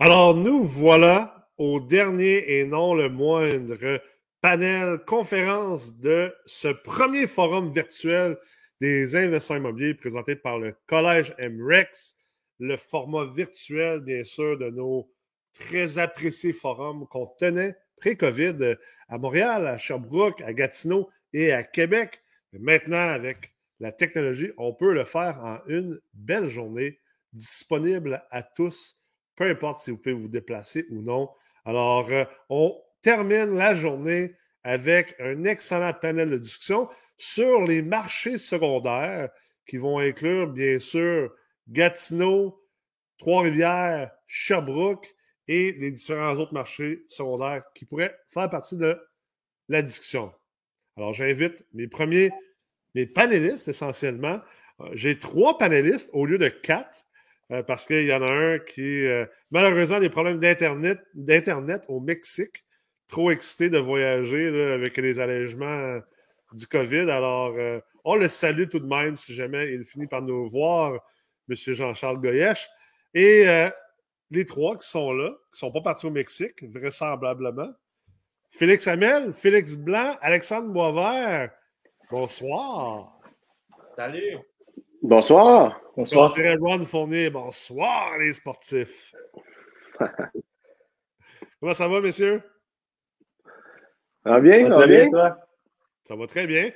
Alors, nous voilà au dernier et non le moindre panel conférence de ce premier forum virtuel des investisseurs immobiliers présenté par le Collège MREX, le format virtuel, bien sûr, de nos très appréciés forums qu'on tenait pré-COVID à Montréal, à Sherbrooke, à Gatineau et à Québec. maintenant, avec la technologie, on peut le faire en une belle journée, disponible à tous peu importe si vous pouvez vous déplacer ou non. Alors, euh, on termine la journée avec un excellent panel de discussion sur les marchés secondaires qui vont inclure, bien sûr, Gatineau, Trois-Rivières, Sherbrooke et les différents autres marchés secondaires qui pourraient faire partie de la discussion. Alors, j'invite mes premiers, mes panélistes essentiellement. Euh, j'ai trois panélistes au lieu de quatre. Euh, parce qu'il y en a un qui, euh, malheureusement, a des problèmes d'Internet, d'Internet au Mexique. Trop excité de voyager avec les allègements du COVID. Alors, euh, on le salue tout de même si jamais il finit par nous voir, M. Jean-Charles Goyesh. Et les trois qui sont là, qui ne sont pas partis au Mexique, vraisemblablement. Félix Hamel, Félix Blanc, Alexandre Boisvert. Bonsoir. Salut. Bonsoir. Bonsoir. Ron Fournier. Bonsoir, les sportifs. Comment ça va, messieurs? Ça va bien, ça va bien. Toi? Ça va très bien.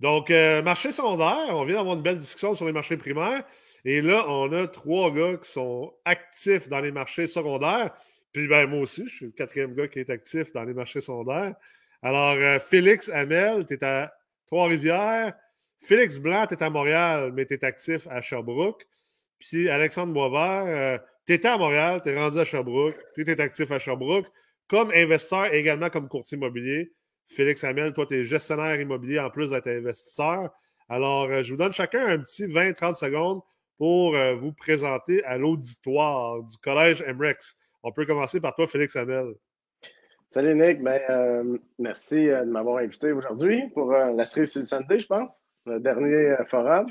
Donc, euh, marché secondaire, on vient d'avoir une belle discussion sur les marchés primaires. Et là, on a trois gars qui sont actifs dans les marchés secondaires. Puis, ben, moi aussi, je suis le quatrième gars qui est actif dans les marchés secondaires. Alors, euh, Félix Hamel, tu es à Trois-Rivières. Félix Blanc, tu es à Montréal, mais tu es actif à Sherbrooke. Puis Alexandre Boisvert, euh, tu étais à Montréal, tu es rendu à Sherbrooke, puis tu es actif à Sherbrooke. Comme investisseur, également comme courtier immobilier. Félix Hamel, toi, tu es gestionnaire immobilier en plus d'être investisseur. Alors, euh, je vous donne chacun un petit 20-30 secondes pour euh, vous présenter à l'auditoire du Collège MREX. On peut commencer par toi, Félix Hamel. Salut Nick, ben, merci de m'avoir invité aujourd'hui pour la série sur le je pense le dernier euh, forum.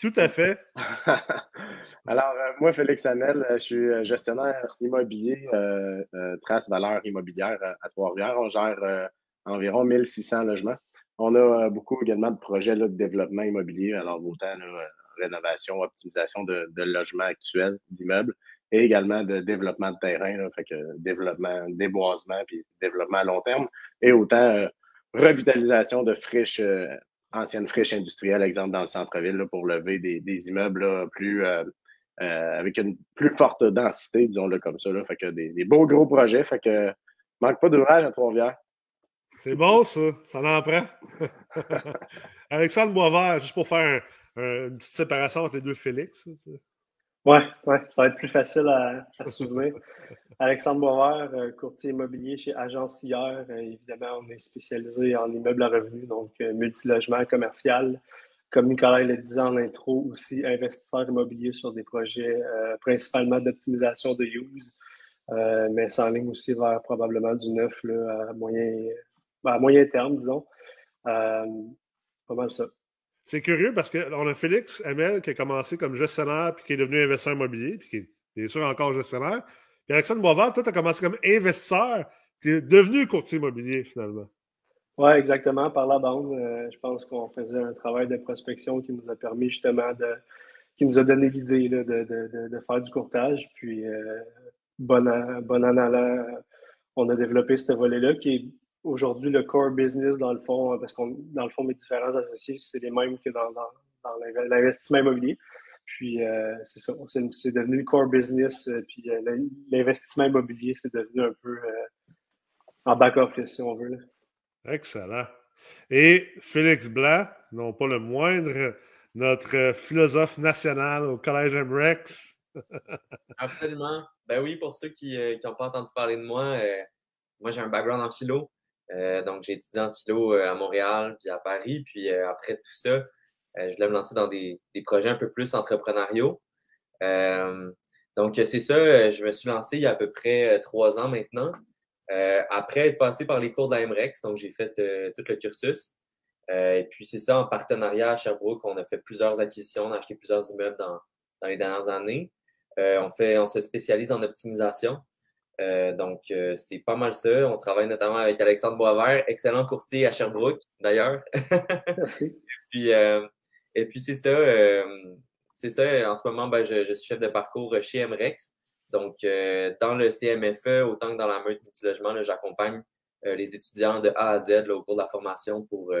Tout à fait. Alors, euh, moi, Félix Hamel, euh, je suis gestionnaire immobilier, Trace Valeur Immobilière à Trois-Rivières. On gère environ 1600 logements. On a beaucoup également de projets de développement immobilier, alors autant rénovation, optimisation de, logements actuels, d'immeubles, et également de développement de terrain, fait que développement, déboisement, puis développement à long terme, et autant revitalisation de friches ancienne friche industrielle, exemple dans le centre-ville, pour lever des, immeubles plus euh, euh, avec une plus forte densité, disons-le comme ça. Là, fait que des, beaux gros projets. Fait que manque pas d'ouvrage à Trois-Rivières. C'est bon, ça. Ça en prend. Alexandre Boisvert, juste pour faire une petite séparation entre les deux Félix. Oui, ouais, ça va être plus facile à, à souvenir. Alexandre Boisvert, euh, courtier immobilier chez Agence Hier. Euh, évidemment, on est spécialisé en immeubles à revenus, donc euh, multilogement commercial. Comme Nicolas le disait en intro, aussi investisseur immobilier sur des projets principalement d'optimisation de use, mais sans ligne aussi vers probablement du neuf à, moyen, à moyen terme, disons. pas mal ça. C'est curieux parce qu'on a Félix Hamel qui a commencé comme gestionnaire puis qui est devenu investisseur immobilier, puis qui est bien sûr encore gestionnaire. Puis Alexandre Boisvert, toi, tu as commencé comme investisseur, tu es devenu courtier immobilier finalement. Oui, exactement. Par la bande, euh, je pense qu'on faisait un travail de prospection qui nous a permis justement de. qui nous a donné l'idée de, de, de, faire du courtage. Puis, euh, bon, an, bon on a développé ce volet-là qui est aujourd'hui le core business dans le fond, parce qu'on dans le fond, mes différents associés, c'est les mêmes que dans, l'investissement immobilier. Puis euh, c'est ça, c'est devenu le core business, euh, puis euh, l'investissement immobilier, c'est devenu un peu en back-office, si on veut. Excellent. Et Félix Blanc, non pas le moindre, notre philosophe national au Collège MREX. Absolument. Ben oui, pour ceux qui n'ont pas entendu parler de moi, moi j'ai un background en philo. Euh, donc, j'ai étudié en philo euh, à Montréal, puis à Paris. Puis euh, après tout ça, je voulais me lancer dans des, des projets un peu plus entrepreneuriaux. donc, c'est ça, je me suis lancé il y a à peu près trois ans maintenant. après être passé par les cours d'AMREX, donc j'ai fait tout le cursus. et puis, c'est ça, en partenariat à Sherbrooke, on a fait plusieurs acquisitions, on a acheté plusieurs immeubles dans, dans les dernières années. on, fait, on se spécialise en optimisation. Euh, donc, euh, c'est pas mal ça. On travaille notamment avec Alexandre Boisvert, excellent courtier à Sherbrooke, d'ailleurs. Merci. et puis, euh, et puis c'est ça. c'est ça. En ce moment, ben, je, je, suis chef de parcours chez MREX. Donc, dans le CMFE, autant que dans la meute multilogement, j'accompagne les étudiants de A à Z là, au cours de la formation pour,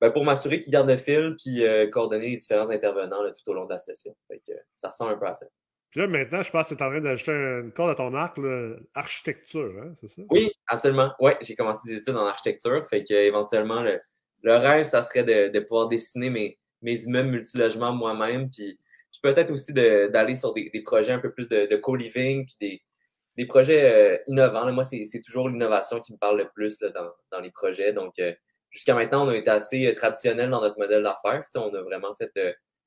ben, pour m'assurer qu'ils gardent le fil puis coordonner les différents intervenants là, tout au long de la session. Fait que, ça ressemble un peu à ça. Là, maintenant, je pense que tu es en train d'ajouter une corde à ton arc, là, architecture, hein, c'est ça? Oui, absolument. Oui, j'ai commencé des études en architecture. Fait que éventuellement, le, le rêve, ça serait de, de pouvoir dessiner mes, mes immeubles multilogements moi-même. Puis peut-être aussi d'aller sur des, des, projets un peu plus de, de co-living, puis des, des projets euh, innovants. Là, moi, c'est toujours l'innovation qui me parle le plus là, dans, dans les projets. Donc, euh, jusqu'à maintenant, on a été assez euh, traditionnel dans notre modèle d'affaires. On a vraiment fait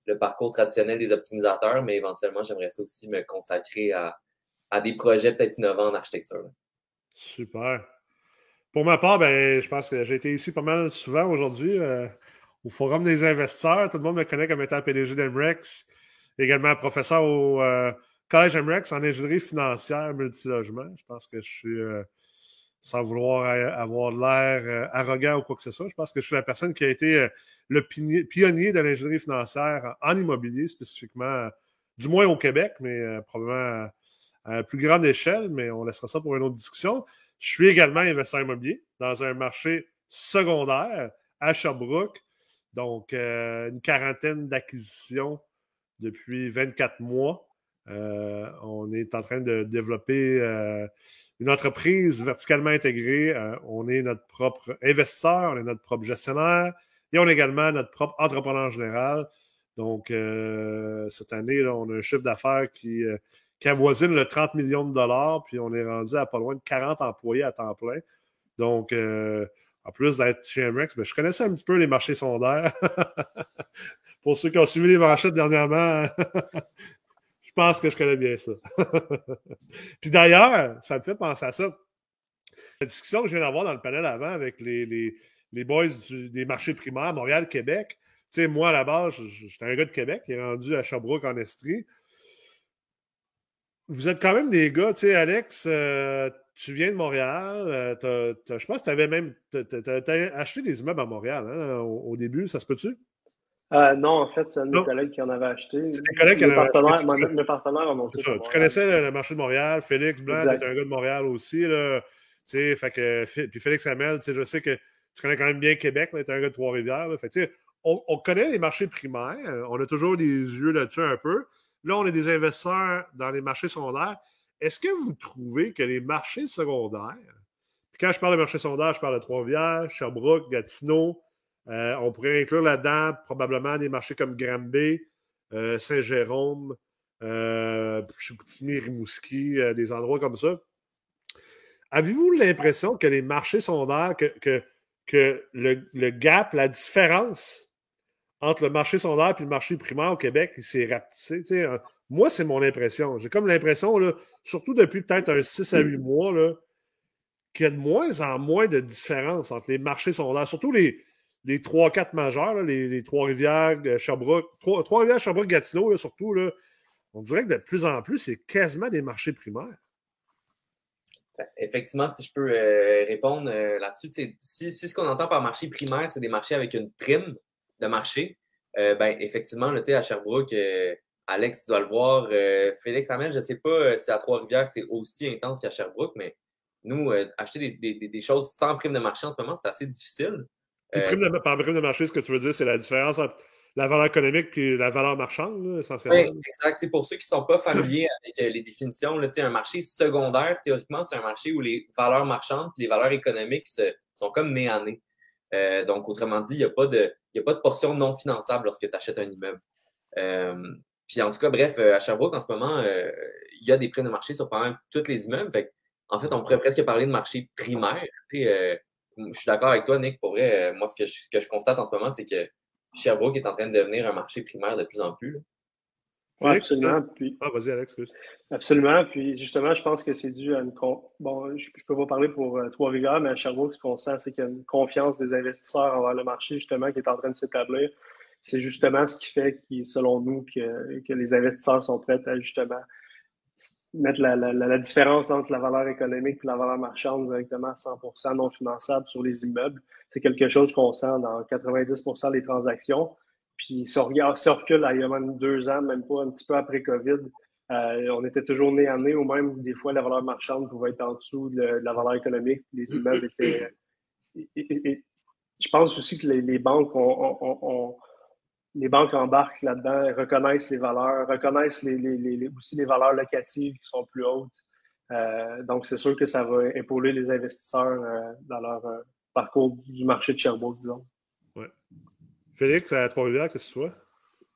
le parcours traditionnel des optimisateurs, mais éventuellement, j'aimerais ça aussi me consacrer à, à des projets peut-être innovants en architecture. Super. Pour ma part, ben, je pense que j'ai été ici pas mal souvent aujourd'hui euh, au Forum des investisseurs. Tout le monde me connaît comme étant PDG d'Emrex, également professeur au euh, Collège Emrex en ingénierie financière multilogement. Je pense que je suis euh, sans vouloir avoir l'air euh, arrogant ou quoi que ce soit. Je pense que je suis la personne qui a été euh, le pionnier de l'ingénierie financière en immobilier, spécifiquement, euh, du moins au Québec, mais probablement à, plus grande échelle, mais on laissera ça pour une autre discussion. Je suis également investisseur immobilier dans un marché secondaire à Sherbrooke, donc une quarantaine d'acquisitions depuis 24 mois. On est en train de développer une entreprise verticalement intégrée. Euh, on est notre propre investisseur, on est notre propre gestionnaire et on est également notre propre entrepreneur général. Donc, euh, cette année, on a un chiffre d'affaires qui, euh, qui avoisine le 30 millions de dollars, puis on est rendu à pas loin de 40 employés à temps plein. Donc, en plus d'être chez MREX, ben, je connaissais un petit peu les marchés sondaires. Pour ceux qui ont suivi les manchettes dernièrement, pense que je connais bien ça. Puis d'ailleurs, ça me fait penser à ça. La discussion que je viens d'avoir dans le panel avant avec les, les, les boys des marchés primaires, Montréal, Québec. Tu sais, moi, à la base, j'étais un gars de Québec qui est rendu à Sherbrooke en Estrie. Vous êtes quand même des gars, tu sais, Alex, euh, tu viens de Montréal. Euh, je pense que tu avais même acheté des immeubles à Montréal hein, au, au, début, ça se peut-tu? Euh, non, en fait, c'est un de mes collègues qui en avait acheté. C'est tes collègues qui en avaient acheté. Mes partenaires en ont fait. Tu connaissais le, marché de Montréal. Félix Blanc, tu un gars de Montréal aussi. Là. Fait que, puis Félix Hamel, je sais que tu connais quand même bien Québec, tu es un gars de Trois-Rivières. On, on, connaît les marchés primaires. On a toujours des yeux là-dessus un peu. Là, on est des investisseurs dans les marchés secondaires. Est-ce que vous trouvez que les marchés secondaires, puis quand je parle de marchés secondaires, je parle de Trois-Rivières, Sherbrooke, Gatineau, euh, on pourrait inclure là-dedans probablement des marchés comme Granby, euh, Saint-Jérôme, euh, Chicoutimi, Rimouski, euh, des endroits comme ça. Avez-vous l'impression que les marchés secondaires, que, que, que le, gap, la différence entre le marché secondaire et le marché primaire au Québec, il s'est rapetissé? Moi, c'est mon impression. J'ai comme l'impression, surtout depuis peut-être un 6 à 8 mois, qu'il y a de moins en moins de différence entre les marchés secondaires, surtout les, les 3-4 majeurs, les, Trois-Rivières, euh, Sherbrooke, Trois-Rivières, Sherbrooke, Gatineau, surtout, là, on dirait que de plus en plus, c'est quasiment des marchés primaires. Ben, effectivement, si je peux euh, répondre euh, là-dessus, si, ce qu'on entend par marché primaire, c'est des marchés avec une prime de marché, ben, effectivement, à Sherbrooke, Alex, tu dois le voir. Félix Hamel, je ne sais pas si à Trois-Rivières, c'est aussi intense qu'à Sherbrooke, mais nous, acheter des, choses sans prime de marché en ce moment, c'est assez difficile. Euh, par prime de marché, ce que tu veux dire, c'est la différence entre la valeur économique et la valeur marchande, essentiellement. Oui, exact. pour ceux qui ne sont pas familiers avec euh, les définitions, là, un marché secondaire, théoriquement, c'est un marché où les valeurs marchandes et les valeurs économiques sont comme à nez. Euh, donc, autrement dit, il n'y a, pas de, a pas de portion non finançable lorsque tu achètes un immeuble. puis en tout cas, bref, à Sherbrooke, en ce moment, il y a des primes de marché sur pas mal tous les immeubles. en fait, on pourrait presque parler de marché primaire je suis d'accord avec toi, Nick. Pour vrai, euh, moi, ce que, je, ce que je constate en ce moment, c'est que Sherbrooke est en train de devenir un marché primaire de plus en plus. Oui, absolument. Puis, ah, vas-y, Alex. Absolument. Puis, justement, je pense que c'est dû à une. Bon, je ne peux pas parler pour euh, Trois-Rivières, mais à Sherbrooke, ce qu'on sent, c'est qu'il y a une confiance des investisseurs envers le marché, justement, qui est en train de s'établir. C'est justement ce qui fait, qui, selon nous, que, que les investisseurs sont prêts à justement mettre la, différence entre la valeur économique et la valeur marchande directement à 100% non finançable sur les immeubles. C'est quelque chose qu'on sent dans 90% des transactions. Puis si on regarde, si on recule il y a même deux ans, même pas un petit peu après COVID, euh, on était toujours nez à nez, ou même des fois la valeur marchande pouvait être en dessous de, la valeur économique. Les immeubles étaient. je pense aussi que les, banques ont, les banques embarquent là-dedans, reconnaissent les valeurs, reconnaissent les, aussi les valeurs locatives qui sont plus hautes. Euh, donc, c'est sûr que ça va épauler les investisseurs euh, dans leur euh, parcours du marché de Sherbrooke, disons. Ouais. Félix, à Trois-Rivières, qu'est-ce que tu vois?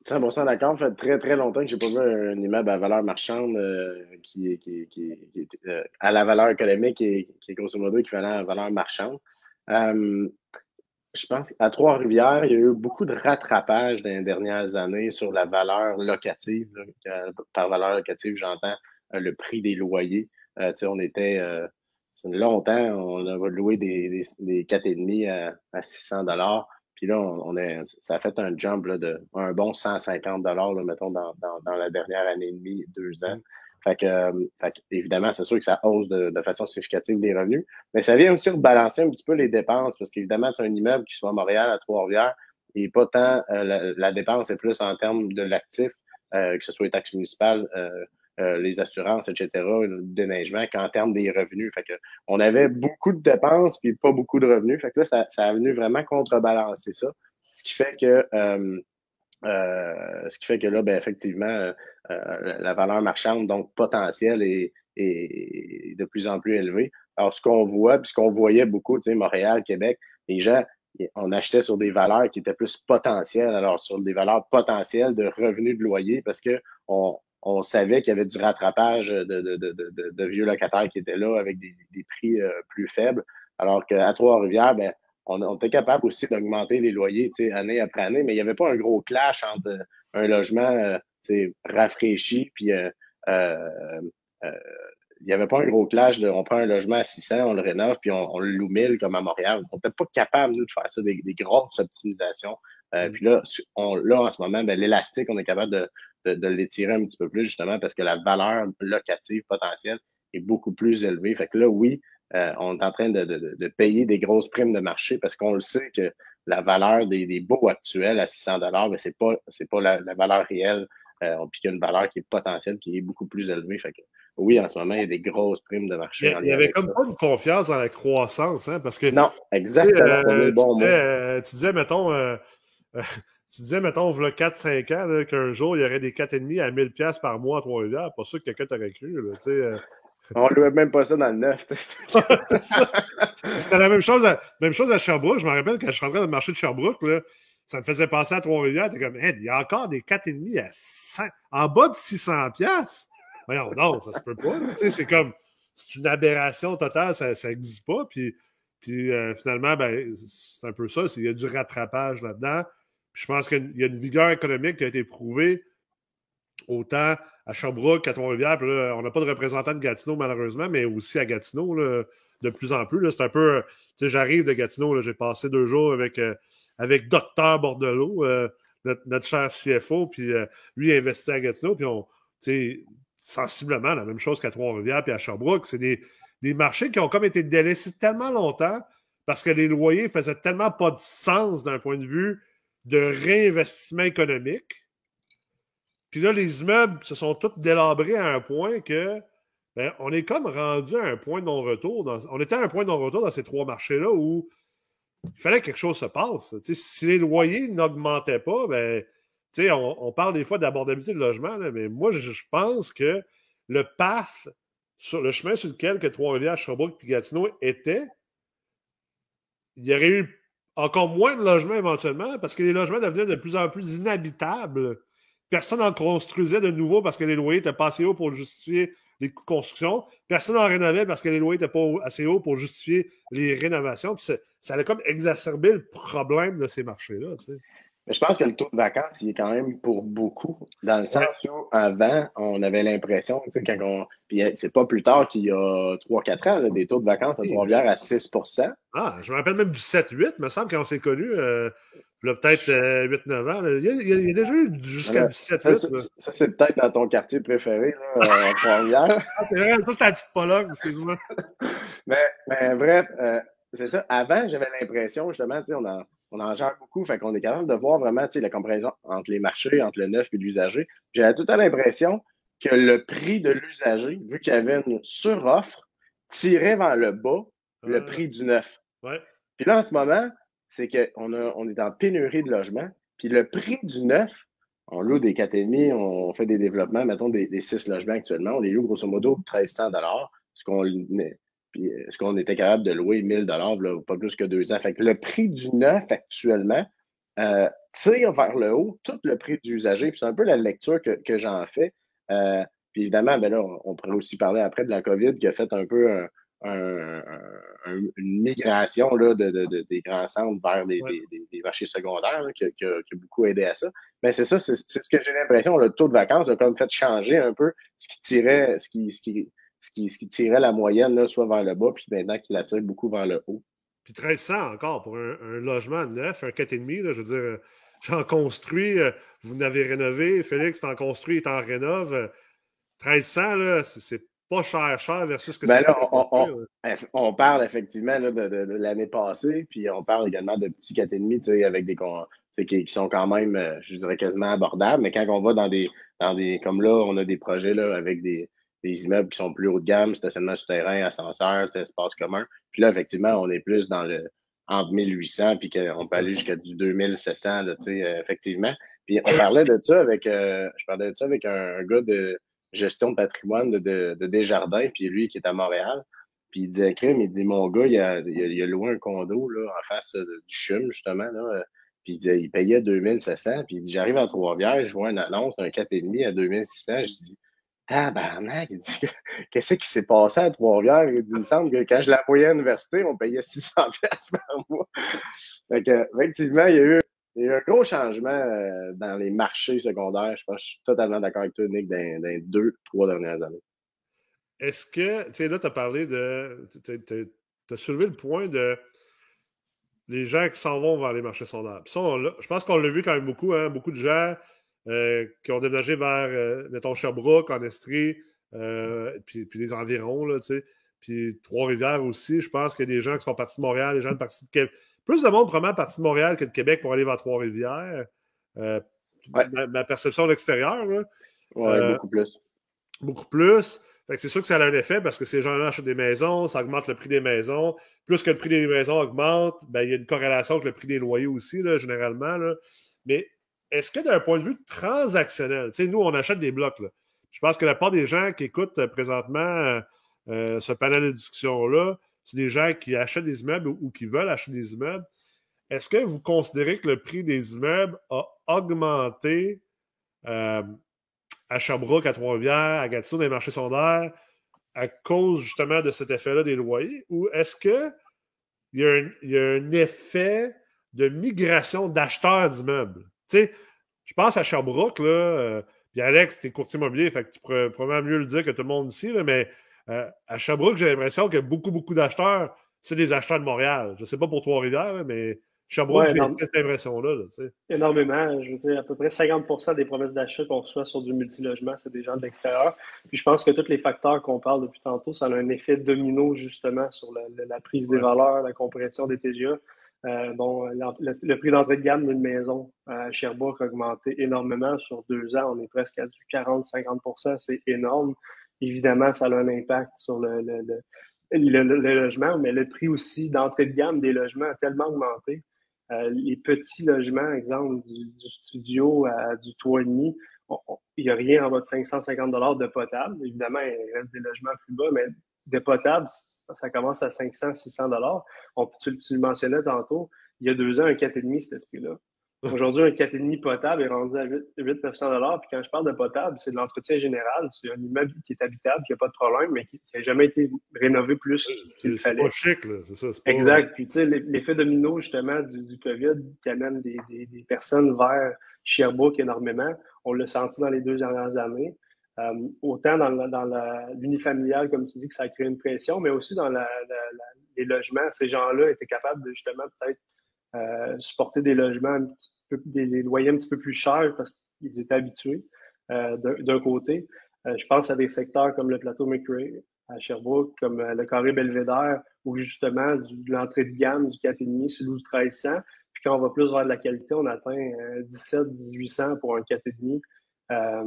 100% d'accord. Ça fait très, très longtemps que je n'ai pas vu un immeuble à valeur marchande qui, qui, qui, à la valeur économique et qui est grosso modo équivalent à la valeur marchande je pense qu'à Trois-Rivières, il y a eu beaucoup de rattrapage dans les dernières années sur la valeur locative. Par valeur locative, j'entends euh, le prix des loyers. Euh, on était euh, longtemps, on a loué des, des, des 4,5 à, à 600 dollars. Puis là, on, est, ça a fait un jump là, de un bon 150 dollars, mettons, dans, dans, dans, la dernière année et demie, deux ans. Fait que, euh, fait évidemment, c'est sûr que ça hausse de, de, façon significative les revenus, mais ça vient aussi rebalancer un petit peu les dépenses parce qu'évidemment, c'est un immeuble qui soit à Montréal, à Trois-Rivières, et pas tant euh, la, dépense est plus en termes de l'actif, euh, que ce soit les taxes municipales, les assurances, etc., le déneigement, qu'en termes des revenus. Fait que on avait beaucoup de dépenses puis pas beaucoup de revenus. Fait que là, ça, ça a venu vraiment contrebalancer ça. Ce qui fait que euh, ce qui fait que là, ben, effectivement, euh, euh, la valeur marchande, donc potentielle, est, est, de plus en plus élevée. Alors, ce qu'on voit, puis ce qu'on voyait beaucoup, tu sais, Montréal, Québec, les gens, on achetait sur des valeurs qui étaient plus potentielles, alors sur des valeurs potentielles de revenus de loyer, parce que on, savait qu'il y avait du rattrapage de, de, de, vieux locataires qui étaient là avec des, des prix plus faibles. Alors qu'à Trois-Rivières, ben, on, était capable aussi d'augmenter les loyers année après année, mais il n'y avait pas un gros clash entre euh, un logement euh, rafraîchi puis euh, il n'y avait pas un gros clash de on prend un logement à 600, on le rénove, puis on, le loue 1000 comme à Montréal. On n'était pas capable, nous, de faire ça, des, grosses optimisations. Mm. Puis là, on, là, en ce moment, ben, l'élastique, on est capable de, de, de l'étirer un petit peu plus, justement, parce que la valeur locative potentielle est beaucoup plus élevée. Fait que là, oui, euh, on est en train de, de, de, payer des grosses primes de marché parce qu'on le sait que la valeur des, des baux actuels à 600 dollars, ben c'est pas c'est pas la, valeur réelle. Euh, puis qu'il y a une valeur qui est potentielle, qui est beaucoup plus élevée. Fait que, oui, en ce moment, il y a des grosses primes de marché. Il y, avait comme pas de confiance dans la croissance, hein, parce que. Non, exactement. Euh, bon tu, disais, tu, disais, mettons, euh, tu disais, mettons, il 4-5 ans, qu'un jour, il y aurait des 4,5 à 1000$ par mois à Trois-Rivières. Pas sûr que quelqu'un t'aurait cru, tu sais. On ne même pas ça dans le neuf. C'était la même chose, à, même chose à Sherbrooke. Je me rappelle quand je suis rentré dans le marché de Sherbrooke, là, ça me faisait penser à Trois-Rivières. T'es comme, il y a encore des 4,5 à 100, en bas de 600 pièces. Voyons, non, ça se peut pas. C'est comme, c'est une aberration totale, ça n'existe pas. Puis, puis euh, finalement, ben, c'est un peu ça. Il y a du rattrapage là-dedans. je pense qu'il y a une vigueur économique qui a été prouvée autant à Sherbrooke, à Trois-Rivières. on n'a pas de représentant de Gatineau, malheureusement, mais aussi à Gatineau, de plus en plus. C'est un peu. Sais, j'arrive de Gatineau, j'ai passé deux jours avec, euh, avec Docteur Bordelot, euh, notre, cher CFO, puis euh, lui il a investi à Gatineau, puis on. Sensiblement la même chose qu'à Trois-Rivières puis à Sherbrooke. C'est des, des marchés qui ont comme été délaissés tellement longtemps parce que les loyers faisaient tellement pas de sens d'un point de vue de réinvestissement économique puis là, les immeubles se sont tous délabrés à un point que ben, on est comme rendu à un point de non-retour. On était à un point de non-retour dans ces trois marchés-là où il fallait que quelque chose se passe. si les loyers n'augmentaient pas, ben, on, on, parle des fois d'abordabilité de logement, mais moi, je, pense que le path sur le chemin sur lequel que Trois-Rivières, Sherbrooke et Gatineau étaient, il y aurait eu encore moins de logements éventuellement parce que les logements devenaient de plus en plus inhabitables Personne n'en construisait de nouveau parce que les loyers étaient pas assez hauts pour justifier les coûts de construction. Personne n'en rénovait parce que les loyers n'étaient pas assez hauts pour justifier les rénovations. Puis ça allait comme exacerber le problème de ces marchés-là. Mais je pense que le taux de vacances, il est quand même pour beaucoup. Dans le sens où, avant, on avait l'impression, tu sais, quand on. Puis euh, c'est pas plus tard qu'il y a 3-4 ans, des taux de vacances à Trois-Rivières à 6 Ah, je me rappelle même du 7-8, me semble, quand on s'est connus. Euh, peut-être 8-9 euh, ans. Il, y a, il, y a, déjà eu jusqu'à 17-8. Ça, c'est peut-être dans ton quartier préféré, là, en première. ah, c'est vrai, ça, c'est la petite Pologne, excuse-moi. mais, mais bref, euh, c'est ça. Avant, j'avais l'impression, justement, on en, on en gère beaucoup, fait qu'on est capable de voir vraiment la comparaison entre les marchés, entre le neuf et l'usager. J'avais tout à l'impression que le prix de l'usager, vu qu'il y avait une suroffre, tirait vers le bas le ah. prix du neuf. Ouais. Puis là, en ce moment, c'est qu'on on est en pénurie de logements. Puis le prix du neuf, on loue des 4,5, on fait des développements, mettons des, des 6 logements actuellement, on les loue grosso modo 1300 ce qu'on ce qu'on était capable de louer 1000 dollars, pas plus que deux ans. Fait le prix du neuf actuellement euh, tire vers le haut tout le prix du usager. C'est un peu la lecture que, j'en fais. Euh, puis évidemment, ben là, on pourrait aussi parler après de la COVID qui a fait un peu un, une migration là, de, de, des grands centres vers les, des, marchés secondaires qui, qui, a, beaucoup aidé à ça. Mais c'est ça, c'est ce que j'ai l'impression, le taux de vacances a comme fait changer un peu ce qui tirait, ce qui, ce qui, ce qui, ce qui tirait la moyenne là, soit vers le bas, puis maintenant qu'il la tire beaucoup vers le haut. Puis 1300 encore pour un, logement neuf, un 4,5, là, je veux dire, j'en construis, euh, vous n'avez rénové, Félix t'en construit, t'en rénove. 1300, là, c'est pas cher, cher versus ce que ben c'est. On, parle effectivement de, l'année passée, puis on parle également de petits 4,5 avec des qui, qui sont quand même, euh, je dirais, quasiment abordables. Mais quand on va dans des, dans des. Comme là, on a des projets là, avec des, des immeubles qui sont plus haut de gamme, stationnement souterrain, ascenseur, espace commun. Puis là, effectivement, on est plus dans le entre 1800 puis qu'on peut aller jusqu'à du 2700, là, euh, effectivement. Puis on parlait de ça avec, euh, je parlais de ça avec un gars de, gestion de patrimoine de, de, Desjardins, puis lui qui est à Montréal. Puis il disait, crime, il dit, mon gars, il a, il a, loué un condo là, en face du CHUM, justement. Là, puis il, il payait 2700. Puis il dit, j'arrive à Trois-Rivières, je vois une annonce d'un 4,5 à 2600. Je dis, ah, ben, il dit, qu'est-ce qui s'est passé à Trois-Rivières? Il, dit, il me semble que quand je la voyais à l'université, on payait 600 par mois. Que, effectivement, il y a eu il y a eu un gros changement euh, dans les marchés secondaires. Je pense je suis totalement d'accord avec toi, Nick, dans, les deux, trois dernières années. Est-ce que, tu sais, là, tu as parlé de. Tu as soulevé le point de. Les gens qui s'en vont vers les marchés secondaires. je pense qu'on l'a vu quand même beaucoup, hein, beaucoup de gens euh, qui ont déménagé vers, euh, mettons, Sherbrooke, en Estrie, puis, les environs, là, tu sais. Puis Trois-Rivières aussi. Je pense qu'il y a des gens qui sont partis de Montréal, des gens partis de Québec plus de monde probablement parti de Montréal que de Québec pour aller vers Trois-Rivières. Euh, ma, perception de l'extérieur. Oui, euh, beaucoup plus. Beaucoup plus. C'est sûr que ça a un effet parce que ces gens-là achètent des maisons, ça augmente le prix des maisons. Plus que le prix des maisons augmente, ben, il y a une corrélation avec le prix des loyers aussi, là, généralement. Là. Mais est-ce que d'un point de vue transactionnel, nous, on achète des blocs. Là. Je pense que la part des gens qui écoutent euh, présentement ce panel de discussion-là, c'est des gens qui achètent des immeubles ou qui veulent acheter des immeubles. Est-ce que vous considérez que le prix des immeubles a augmenté euh, à Sherbrooke, à Trois-Rivières, à Gatineau, dans les marchés sondaires, à cause justement de cet effet-là des loyers? Ou est-ce qu'il y, y, a un effet de migration d'acheteurs d'immeubles? Tu sais, je pense à Sherbrooke, là, euh, puis Alex, tu es courtier immobilier, fait que tu pourrais probablement mieux le dire que tout le monde ici, là, mais euh, à Sherbrooke, j'ai l'impression que beaucoup, beaucoup d'acheteurs, c'est des acheteurs de Montréal. Je ne sais pas pour Trois-Rivières, mais Sherbrooke, j'ai cette impression-là. Énormément. Je veux dire, à peu près 50% des promesses d'achat qu'on reçoit sur du multilogement, c'est des gens de l'extérieur. Puis je pense que tous les facteurs qu'on parle depuis tantôt, ça a un effet domino justement sur la, prise des valeurs, la compréhension des TGA. Euh, bon, le, prix d'entrée de gamme d'une maison à Sherbrooke a augmenté énormément sur deux ans. On est presque à du 40-50% c'est énorme évidemment, ça a un impact sur le, le, logement, mais le prix aussi d'entrée de gamme des logements a tellement augmenté. Euh, les petits logements, exemple, du, studio à du toit et demi, il n'y a rien en bas de 550 de potable. Évidemment, il reste des logements plus bas, mais des potables, ça commence à 500, 600 dollars. Tu, tu, le mentionnais tantôt, il y a deux ans, un 4,5, c'était ce prix-là. Aujourd'hui, un 4,5 potable est rendu à 8 900 Puis quand je parle de potable, c'est de l'entretien général. C'est un immeuble qui est habitable, qui n'a pas de problème, mais qui n'a jamais été rénové plus qu'il fallait. C'est pas chic, là. C'est ça. Exact. Puis tu sais, l'effet domino, justement, du, du, COVID qui amène des, des, des, personnes vers Sherbrooke énormément, on l'a senti dans les deux dernières années. Euh, autant dans, dans l'unifamilial, comme tu dis, que ça a créé une pression, mais aussi dans la, les logements. Ces gens-là étaient capables de justement peut-être supporter des logements, des, loyers un petit peu plus chers parce qu'ils étaient habitués d'un côté. je pense à des secteurs comme le plateau McRae à Sherbrooke, comme le carré Belvédère, où justement, de l'entrée de gamme du 4,5 sur 12 1300 Puis quand on va plus vers de la qualité, on atteint 17 1800 pour un 4,5 euh,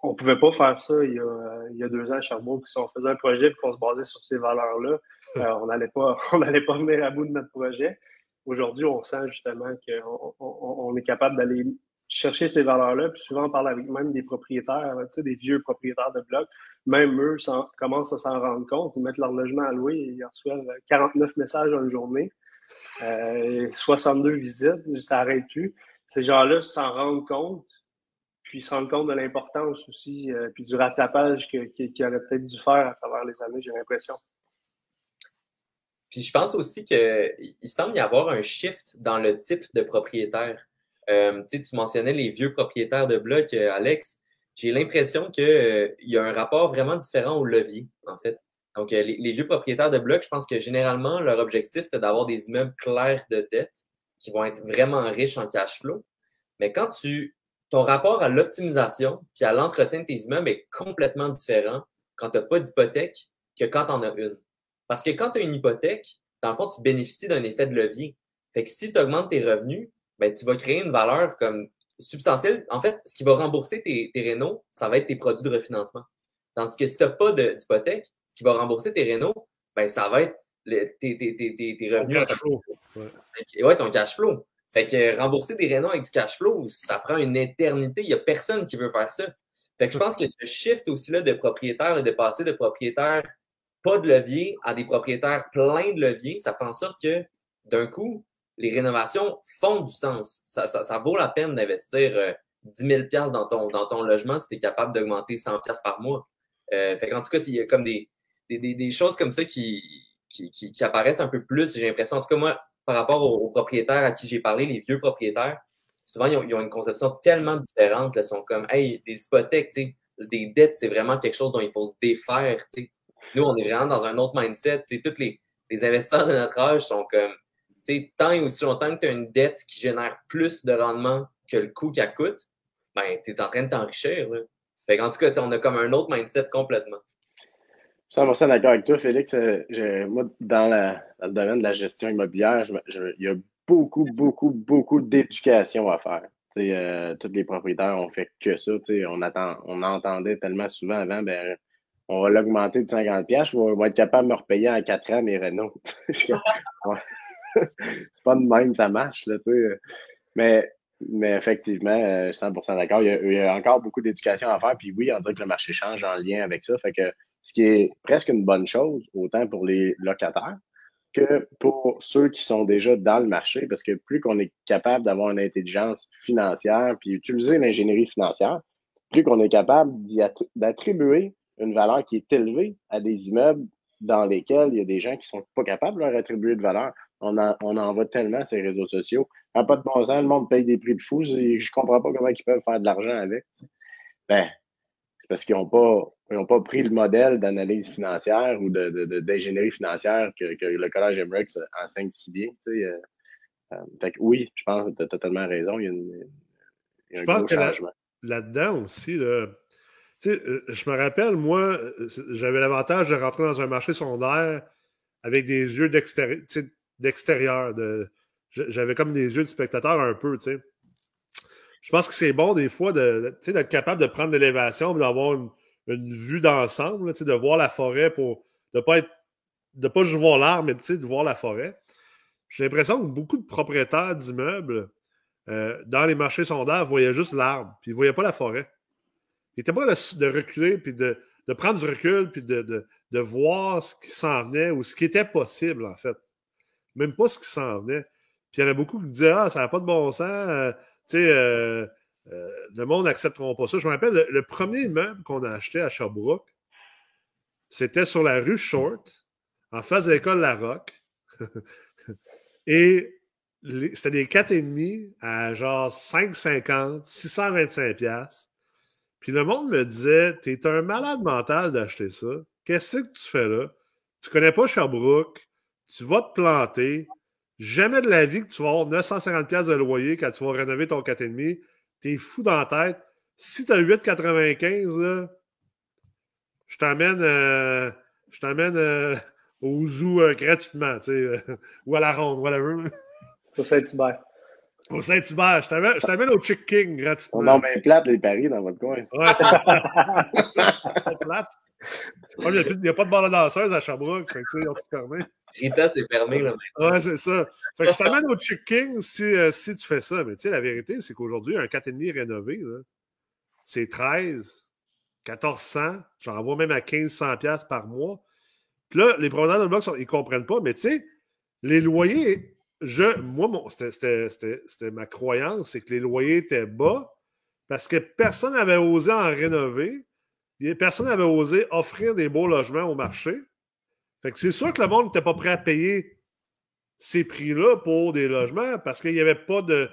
on ne pouvait pas faire ça il y, a, il y a deux ans à Sherbrooke. Si on faisait un projet et qu'on se basait sur ces valeurs-là, euh, on n'allait pas, on n'allait pas venir à bout de notre projet. Aujourd'hui, on sent justement qu'on on, est capable d'aller chercher ces valeurs-là. Puis souvent, on parle avec même des propriétaires, tu sais, des vieux propriétaires de blocs. Même eux commencent à s'en rendre compte. Ils mettent leur logement à louer et ils reçoivent 49 messages en une journée, euh, 62 visites, ça n'arrête plus. Ces gens-là s'en rendent compte puis se rendre compte de l'importance aussi, euh, puis du rattrapage qu'il aurait peut-être dû faire à travers les années, j'ai l'impression. Puis je pense aussi qu'il semble y avoir un shift dans le type de propriétaire. Euh, tu mentionnais les vieux propriétaires de blocs, euh, Alex. J'ai l'impression qu'il y a un rapport vraiment différent au levier, en fait. Donc, les, les, vieux propriétaires de blocs, je pense que généralement, leur objectif, c'était d'avoir des immeubles clairs de dette qui vont être vraiment riches en cash flow. Mais quand tu ton rapport à l'optimisation puis à l'entretien de tes immeubles est complètement différent quand tu n'as pas d'hypothèque que quand tu en as une. Parce que quand tu as une hypothèque, dans le fond, tu bénéficies d'un effet de levier. Fait que si tu augmentes tes revenus, ben, tu vas créer une valeur comme substantielle. En fait, ce qui va rembourser tes, tes rénaux, ça va être tes produits de refinancement. Tandis que si tu n'as pas d'hypothèque, ce qui va rembourser tes rénaux, ben, ça va être tes, tes, tes, tes, revenus. Ton cash flow. Ouais. ton cash flow. Fait que rembourser des rénaux avec du cash flow, ça prend une éternité. Il n'y a personne qui veut faire ça. Fait que je pense que ce shift aussi là de propriétaires, de passer de propriétaires pas de levier à des propriétaires pleins de levier, ça fait en sorte que d'un coup, les rénovations font du sens. Ça, ça, ça vaut la peine d'investir euh, 10 000 dans ton, dans ton logement si tu es capable d'augmenter 100 par mois. Euh, fait qu'en tout cas, il y a comme des, des, des, choses comme ça qui, qui, qui, qui apparaissent un peu plus, j'ai l'impression. En tout cas, moi, par rapport aux, propriétaires à qui j'ai parlé, les vieux propriétaires, souvent, ils ont, une conception tellement différente. Ils sont comme, hey, des hypothèques, des dettes, c'est vraiment quelque chose dont il faut se défaire. Nous, on est vraiment dans un autre mindset. Tous les, les investisseurs de notre âge sont comme, tant et aussi longtemps que tu as une dette qui génère plus de rendement que le coût qu'elle coûte, ben, tu es en train de t'enrichir. en tout cas, on a comme un autre mindset complètement. 100% d'accord avec toi, Félix. Euh, moi, dans, le domaine de la gestion immobilière, il y a beaucoup, beaucoup, beaucoup d'éducation à faire. Euh, tous les propriétaires ont fait que ça. On, on entendait tellement souvent avant, ben, on va l'augmenter de 50 pièces, je vais, être capable de me repayer en 4 ans mes Renault. c'est pas de même, ça marche. Là, mais, mais effectivement, 100% euh, d'accord. Il, il, y a encore beaucoup d'éducation à faire. Puis oui, on dirait que le marché change en lien avec ça. Fait que ce qui est presque une bonne chose, autant pour les locataires que pour ceux qui sont déjà dans le marché, parce que plus qu'on est capable d'avoir une intelligence financière, puis utiliser l'ingénierie financière, plus qu'on est capable d'attribuer une valeur qui est élevée à des immeubles dans lesquels il y a des gens qui sont pas capables de leur attribuer de valeur. On en, on en voit tellement ces réseaux sociaux. À pas de bon sens, le monde paye des prix de fou. Je comprends pas comment ils peuvent faire de l'argent avec. Ben, c'est parce qu'ils n'ont pas ils pas pris le modèle d'analyse financière ou d'ingénierie de, financière que, que, le collège MREX enseigne si bien. Tu sais, euh, euh, fait que oui, je pense que tu as totalement raison. Il y a, une, il y a un gros changement. Là-dedans aussi, là, tu sais, euh, je me rappelle, moi, j'avais l'avantage de rentrer dans un marché secondaire avec des yeux d'extérieur. De, j'avais comme des yeux de spectateur un peu, tu sais. Je pense que c'est bon des fois d'être de, capable de prendre l'élévation d'avoir une, une vue d'ensemble, de voir la forêt pour ne pas être de pas juste voir l'arbre, mais de voir la forêt. J'ai l'impression que beaucoup de propriétaires d'immeubles euh, dans les marchés sondaires voyaient juste l'arbre, puis ils ne voyaient pas la forêt. Ils n'étaient pas de, reculer, puis de, prendre du recul, puis de, voir ce qui s'en venait ou ce qui était possible, en fait. Même pas ce qui s'en venait. Puis il y en a beaucoup qui disaient Ah, ça n'a pas de bon sens. Euh, tu sais, euh, euh, le monde n'acceptera pas ça. Je me rappelle, le, premier immeuble qu'on a acheté à Sherbrooke, c'était sur la rue Short, en face de l'école La. Et c'était des 4,5 à genre 5,50, 625$. Puis le monde me disait T'es un malade mental d'acheter ça. Qu'est-ce que tu fais là? Tu connais pas Sherbrooke, tu vas te planter, Jamais de la vie que tu vas avoir 950$ de loyer quand tu vas rénover ton 4,5. T'es fou dans la tête. Si tu as 8,95$, je t'amène euh, je t'amène euh, au zoo euh, gratuitement, tu sais, ou à la ronde, whatever. Au Saint-Hubert. Au Saint-Hubert. Je t'amène au Chick King gratuitement. On a bien plate les paris dans votre coin. Ouais, c'est plate. Il n'y a, pas de balle danseuse à Sherbrooke. Fait que, ils ont tout fermé. Rita, c'est fermé. Là, ouais, c'est ça. Fait que je t'amène au Chick King si, euh, si tu fais ça. Mais tu sais, la vérité, c'est qu'aujourd'hui, un 4,5 rénové, c'est 13, 1400. J'en vois même à 1500$ par mois. Puis là, les propriétaires de bloc, ils ne comprennent pas. Mais tu sais, les loyers, je, moi, c'était ma croyance, c'est que les loyers étaient bas parce que personne n'avait osé en rénover. Personne n'avait osé offrir des beaux logements au marché. Fait que c'est sûr que le monde n'était pas prêt à payer ces prix-là pour des logements parce qu'il n'y avait pas de.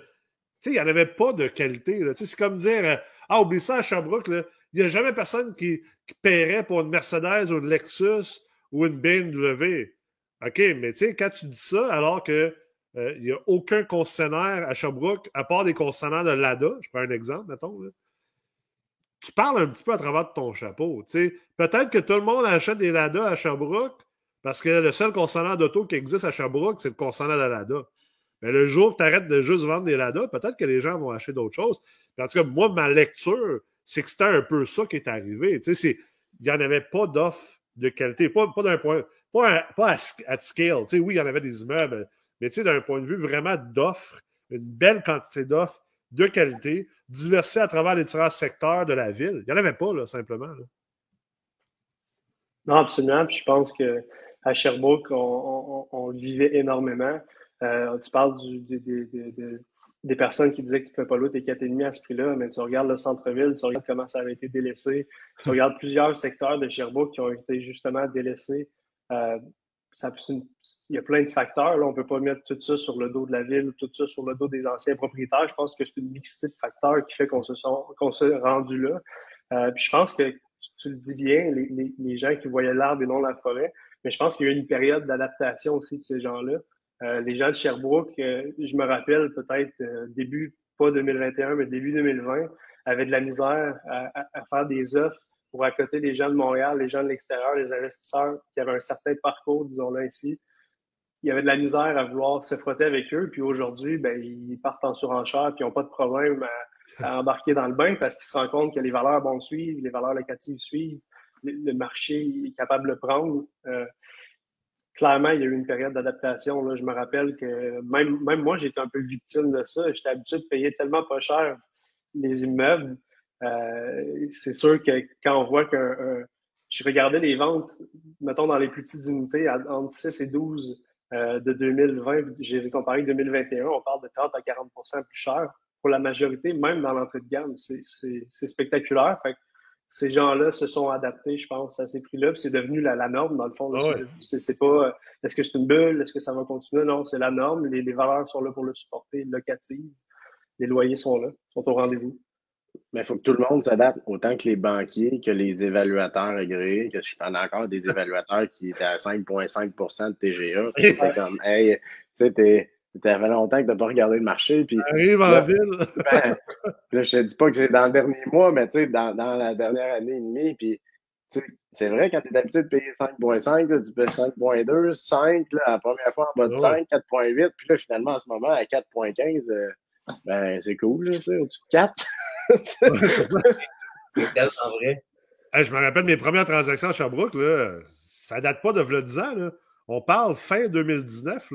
Tu sais, il n'y en avait pas de qualité. C'est comme dire euh, Ah, oublie ça à Sherbrooke, il n'y a jamais personne qui, qui, paierait pour une Mercedes ou une Lexus ou une BMW. OK, mais tu sais, quand tu dis ça, alors que euh, il n'y a aucun concessionnaire à Sherbrooke, à part des concessionnaires de LADA, je prends un exemple, mettons, tu parles un petit peu à travers ton chapeau. Peut-être que tout le monde achète des Lada à Sherbrooke parce que le seul concessionnaire d'auto qui existe à Sherbrooke, c'est le concessionnaire de Lada. Mais le jour que tu arrêtes de juste vendre des Lada, peut-être que les gens vont acheter d'autres choses. en tout cas, moi, ma lecture, c'est que c'était un peu ça qui est arrivé. Il n'y en avait pas d'offre de qualité, pas, d'un point, pas, à, à, scale. oui, il y en avait des immeubles, mais d'un point de vue vraiment d'offres, une belle quantité d'offres de qualité, diversifié à travers les différents secteurs de la ville. Il n'y en avait pas, là, simplement. Non, absolument. Puis je pense qu'à Sherbrooke, on, vivait énormément. Euh, tu parles des personnes qui disaient que tu ne fais pas l'eau tes 4,5 à ce prix-là, mais tu regardes le centre-ville, tu regardes comment ça avait été délaissé, tu regardes plusieurs secteurs de Sherbrooke qui ont été justement délaissés. Euh, il y a plein de facteurs. Là. On ne peut pas mettre tout ça sur le dos de la ville ou tout ça sur le dos des anciens propriétaires. Je pense que c'est une mixité de facteurs qui fait qu'on se, qu'on s'est rendu là. Euh, puis je pense que tu, le dis bien, les, les, gens qui voyaient l'arbre et non la forêt, mais je pense qu'il y a eu une période d'adaptation aussi de ces gens-là. Euh, les gens de Sherbrooke, euh, je me rappelle peut-être début, pas 2021, mais début 2020, avaient de la misère à, à faire des offres pour côté des gens de Montréal, les gens de l'extérieur, les investisseurs qui avaient un certain parcours, disons-le ainsi, il y avait de la misère à vouloir se frotter avec eux. Puis aujourd'hui, ben, ils partent en surenchère puis ils n'ont pas de problème à, embarquer dans le bain parce qu'ils se rendent compte que les valeurs vont suivre, les valeurs locatives suivent, le, marché est capable de le prendre. Euh, clairement, il y a eu une période d'adaptation. Je me rappelle que même, même moi, j'étais un peu victime de ça. J'étais habitué de payer tellement pas cher les immeubles euh, c'est sûr que quand on voit que je regardais les ventes, mettons dans les plus petites unités, entre 6 et 12 euh, de 2020, j'ai comparé avec 2021, on parle de 30 à 40% plus cher pour la majorité, même dans l'entrée de gamme. C'est spectaculaire. Fait ces gens-là se sont adaptés, je pense, à ces prix-là. C'est devenu la, norme, dans le fond. Ah c'est pas euh, est-ce que c'est une bulle, est-ce que ça va continuer? Non, c'est la norme. Les, les, valeurs sont là pour le supporter, locatives. Les loyers sont là, sont au rendez-vous. Mais il faut que tout le monde s'adapte, autant que les banquiers, que les évaluateurs agréés, que je connais encore des évaluateurs qui étaient à 5,5% de TGA. C'est comme, hey, tu sais, ça fait longtemps que tu n'as pas regardé le marché. Puis, Arrive en ville. ben, là, je te dis pas que c'est dans le dernier mois, mais tu sais, dans, dans, la dernière année et demie. Puis, c'est vrai, quand tu es habitué de payer 5,5, tu payes 5,2, 5, là, la première fois en bas de 5, 4,8, puis là, finalement, en ce moment, à 4,15, euh, ben, c'est cool, tu sais, au-dessus de 4 c'est tellement vrai. je me rappelle mes premières transactions à Sherbrooke, là, ça date pas de 10 ans. Là. On parle fin 2019.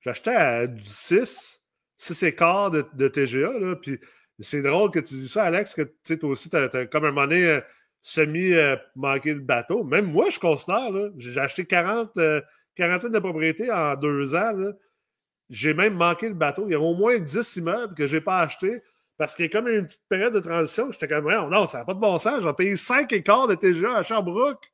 J'achetais du 6, 6 écarts de, de TGA. Là, puis c'est drôle que tu dis ça, Alex, que toi aussi, tu as, comme un monnaie euh, semi-manqué le bateau. Même moi, je considère, j'ai acheté 40, euh, quarantaine de propriétés en deux ans. J'ai même manqué le bateau. Il y a au moins 10 immeubles que je n'ai pas achetés parce qu'il y a comme une petite période de transition. J'étais comme, non, ça n'a pas de bon sens. J'ai payé 5 écarts de TGA à Sherbrooke.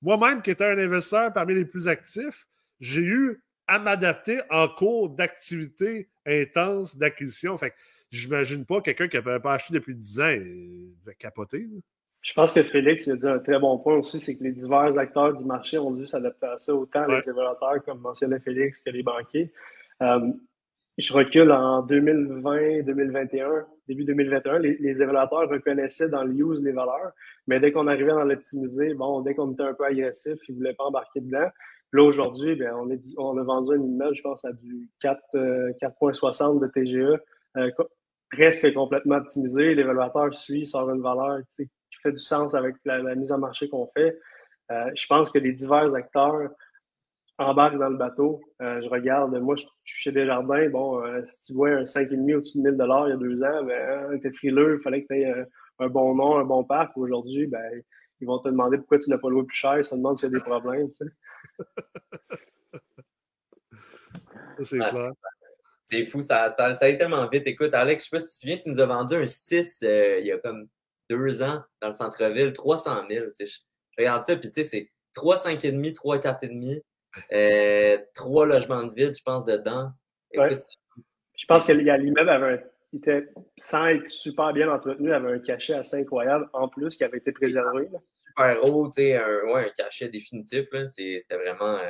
Moi-même, qui étais un investisseur parmi les plus actifs, j'ai eu à m'adapter en cours d'activité intense d'acquisition. Fait que j'imagine pas quelqu'un qui n'avait pas acheté depuis 10 ans de capoter. Je pense que Félix a dit un très bon point aussi, c'est que les divers acteurs du marché ont dû s'adapter à ça, autant les évaluateurs, comme mentionnait Félix, que les banquiers. Je recule en 2020, 2021, début 2021, les, évaluateurs reconnaissaient dans le use les valeurs, mais dès qu'on arrivait dans l'optimiser, bon, dès qu'on était un peu agressif, ils voulaient pas embarquer dedans. Là, aujourd'hui, ben, on, est, on a vendu un immeuble, je pense, à du 4,60 euh, de TGE, euh, presque complètement optimisé. L'évaluateur suit, sort une valeur qui fait du sens avec la, mise en marché qu'on fait. Euh, je pense que les divers acteurs embarquent dans le bateau. je regarde, moi, je, suis chez Desjardins. Bon, si tu vois un 5,5 au-dessus de 1000 il y a deux ans, ben, t'es frileux, il fallait que tu aies un, bon nom, un bon parc. Aujourd'hui, ben, ils vont te demander pourquoi tu l'as pas loué plus cher, ils se demandent s'il y a des problèmes. Tu sais. c'est C'est fou, ça, ça, a été tellement vite. Écoute, Alex, je sais pas si tu te souviens, tu nous as vendu un 6 euh, il y a comme deux ans dans le centre-ville, 300 000. Je, je regarde ça, puis tu sais, c'est 3, 5,5, 3, 4,5, euh, 3 logements de ville, je pense, dedans. Écoute, Je pense que l'immeuble avait un il était, sans être super bien entretenu, avait un cachet assez incroyable en plus qui avait été préservé. Super haut, tu sais, un, ouais, un cachet définitif. C'était vraiment. Euh,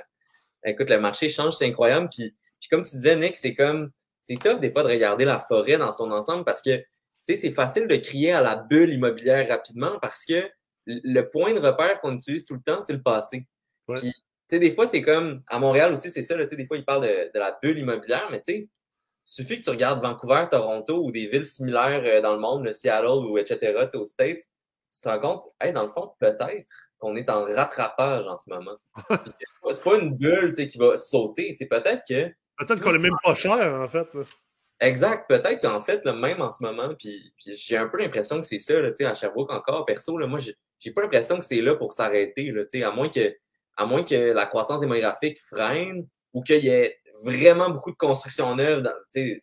écoute, le marché change, c'est incroyable. Puis, puis, comme tu disais, Nick, c'est comme. C'est top des fois de regarder la forêt dans son ensemble parce que tu sais, c'est facile de crier à la bulle immobilière rapidement parce que le point de repère qu'on utilise tout le temps, c'est le passé. Puis, sais, des fois, c'est comme, à Montréal aussi, c'est ça, tu sais, des fois, ils parlent de, de la bulle immobilière, mais tu sais, suffit que tu regardes Vancouver, Toronto ou des villes similaires euh, dans le monde, le Seattle ou etc., aux States, tu te rends compte, hey, dans le fond, peut-être qu'on est en rattrapage en ce moment. c'est pas une bulle qui va sauter. Peut-être que. Peut-être qu'on est même pas cher, en fait. Exact. Peut-être qu'en fait, le même en ce moment, puis, puis j'ai un peu l'impression que c'est ça, là, à Sherbrooke encore. Perso, là, moi, j'ai pas l'impression que c'est là pour s'arrêter, à moins que à moins que la croissance démographique freine ou qu'il y ait vraiment beaucoup de construction neuve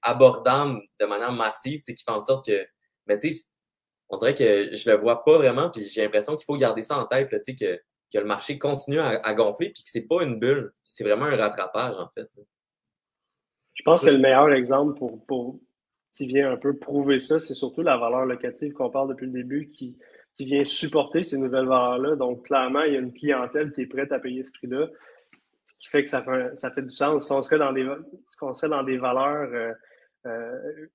abordables de manière massive, qui fait en sorte que, mais tu sais, on dirait que je le vois pas vraiment, puis j'ai l'impression qu'il faut garder ça en tête, là, que, que le marché continue à, gonfler, puis que c'est pas une bulle, c'est vraiment un rattrapage, en fait. Je pense que le meilleur exemple pour, pour qui vient un peu prouver ça, c'est surtout la valeur locative qu'on parle depuis le début qui, qui vient supporter ces nouvelles valeurs-là. Donc, clairement, il y a une clientèle qui est prête à payer ce prix-là ce qui fait que ça fait, ça fait du sens. Si on serait dans des, serait dans des valeurs euh, euh,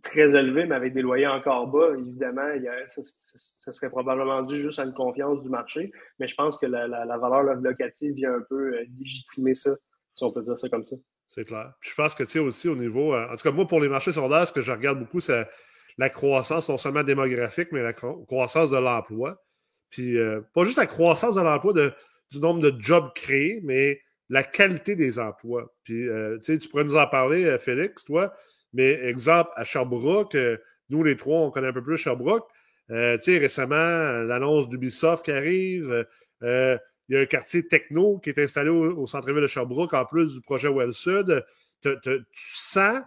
très élevées, mais avec des loyers encore bas, évidemment, il ça, serait probablement dû juste à une confiance du marché. Mais je pense que la, valeur locative vient un peu euh, légitimer ça, si on peut dire ça comme ça. C'est clair. je pense que, tu sais, aussi au niveau. en tout cas, moi, pour les marchés secondaires, ce que je regarde beaucoup, c'est la croissance, non seulement démographique, mais la croissance de l'emploi. Puis, pas juste la croissance de l'emploi du nombre de jobs créés, mais la qualité des emplois. Puis, euh, tu pourrais nous en parler, euh, Félix, toi, mais exemple, à Sherbrooke, euh, nous les trois, on connaît un peu plus Sherbrooke. tu sais, récemment, l'annonce d'Ubisoft qui arrive. il y a un quartier techno qui est installé au, centre-ville de Sherbrooke, en plus du projet Well Sud. tu sens,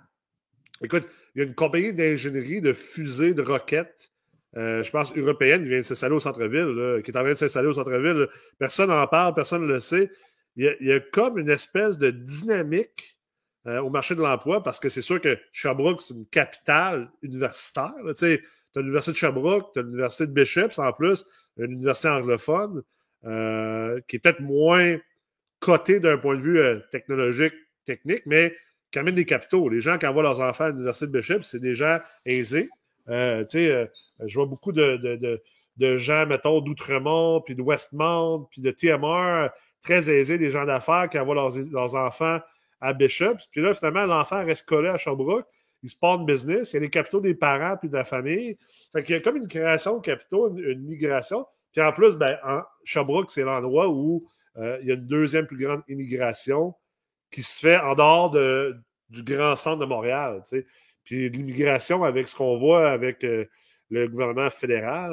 écoute, il y a une compagnie d'ingénierie de fusées, de roquettes, je pense européenne, qui vient de s'installer au centre-ville, qui est en train de s'installer au centre-ville. Personne n'en parle, personne ne le sait il y, a, comme une espèce de dynamique euh, au marché de l'emploi parce que c'est sûr que Sherbrooke, c'est une capitale universitaire. Tu as l'Université de Sherbrooke, tu as l'Université de Bishops en plus, une université anglophone euh, qui est peut-être moins cotée d'un point de vue euh, technologique, technique, mais qui des capitaux. Les gens qui envoient leurs enfants à l'Université de Bishops, c'est des gens aisés. je vois beaucoup de, gens, mettons, d'Outremont, puis de Westmount, puis de TMR, très aisés, des gens d'affaires qui envoient leurs, enfants à Bishops. Puis là, finalement, l'enfant reste collé à Sherbrooke. Il se porte business. Il y a les capitaux des parents puis de la famille. Fait qu'il y a comme une création de capitaux, une, migration. Puis en plus, ben, Sherbrooke, c'est l'endroit où euh, il y a une deuxième plus grande immigration qui se fait en dehors de, du grand centre de Montréal. Puis l'immigration, avec ce qu'on voit avec euh, le gouvernement fédéral,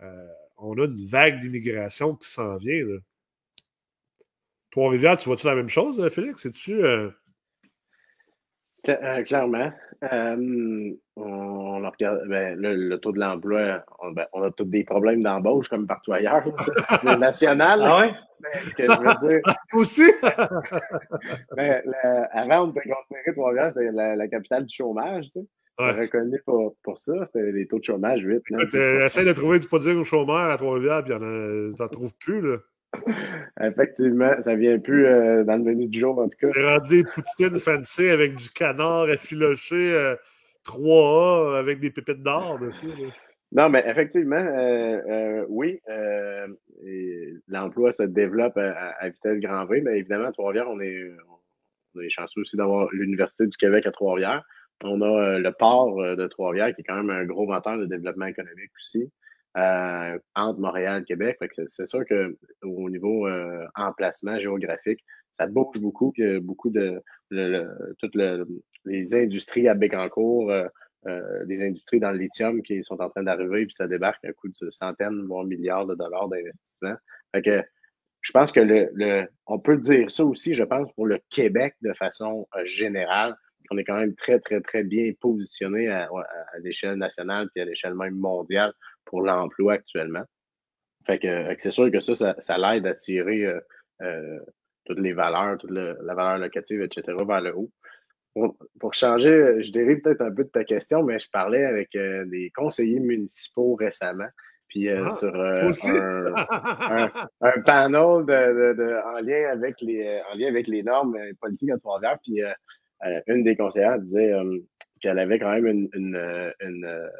euh, on a une vague d'immigration qui s'en vient. Trois-Rivières, tu vois-tu la même chose, euh, Félix? C'est-tu. Euh... euh clairement. Euh, on, regarde ben, le, taux de l'emploi, on, ben, on, a tous des problèmes d'embauche comme partout ailleurs, le national. Ah ouais? que je veux dire. Aussi? ben, avant, on était considéré Trois-Rivières, c'était la, capitale du chômage. Tu sais. Ouais. reconnu pour, pour ça, c'était les taux de chômage vite. Essaye de trouver du produit au chômeur à Trois-Rivières, puis tu n'en trouves plus. Là. Effectivement, ça vient plus euh, dans le menu du jour, en tout cas. C'est rendu des poutines fancy avec du canard effiloché 3A euh, avec des pépites d'or dessus. Non, mais effectivement, euh, oui, l'emploi se développe à, vitesse grand V, mais évidemment, à Trois-Rivières, on est, on est chanceux aussi d'avoir l'Université du Québec à Trois-Rivières. On a le port de Trois-Rivières qui est quand même un gros moteur de développement économique aussi. Euh, entre Montréal et Québec. C'est sûr qu'au niveau euh, emplacement géographique, ça bouge beaucoup. Puis beaucoup de toutes les industries à Bécancourt, euh, euh, des industries dans le lithium qui sont en train d'arriver, puis ça débarque à coût de centaines, voire milliards de dollars d'investissement. Fait que je pense que le, le, on peut dire ça aussi, je pense, pour le Québec de façon générale. On est quand même très, très, très bien positionné à, à l'échelle nationale puis à l'échelle même mondiale pour l'emploi actuellement. Fait que, c'est sûr que ça, ça, l'aide à tirer euh, euh, toutes les valeurs, toute la valeur locative, etc., vers le haut. Pour, changer, je dérive peut-être un peu de ta question, mais je parlais avec euh, des conseillers municipaux récemment, puis ah, sur un, un, panel de, de, en, lien avec les, en lien avec les normes politiques à Trois-Rivières, puis une des conseillères disait qu'elle avait quand même une, une, une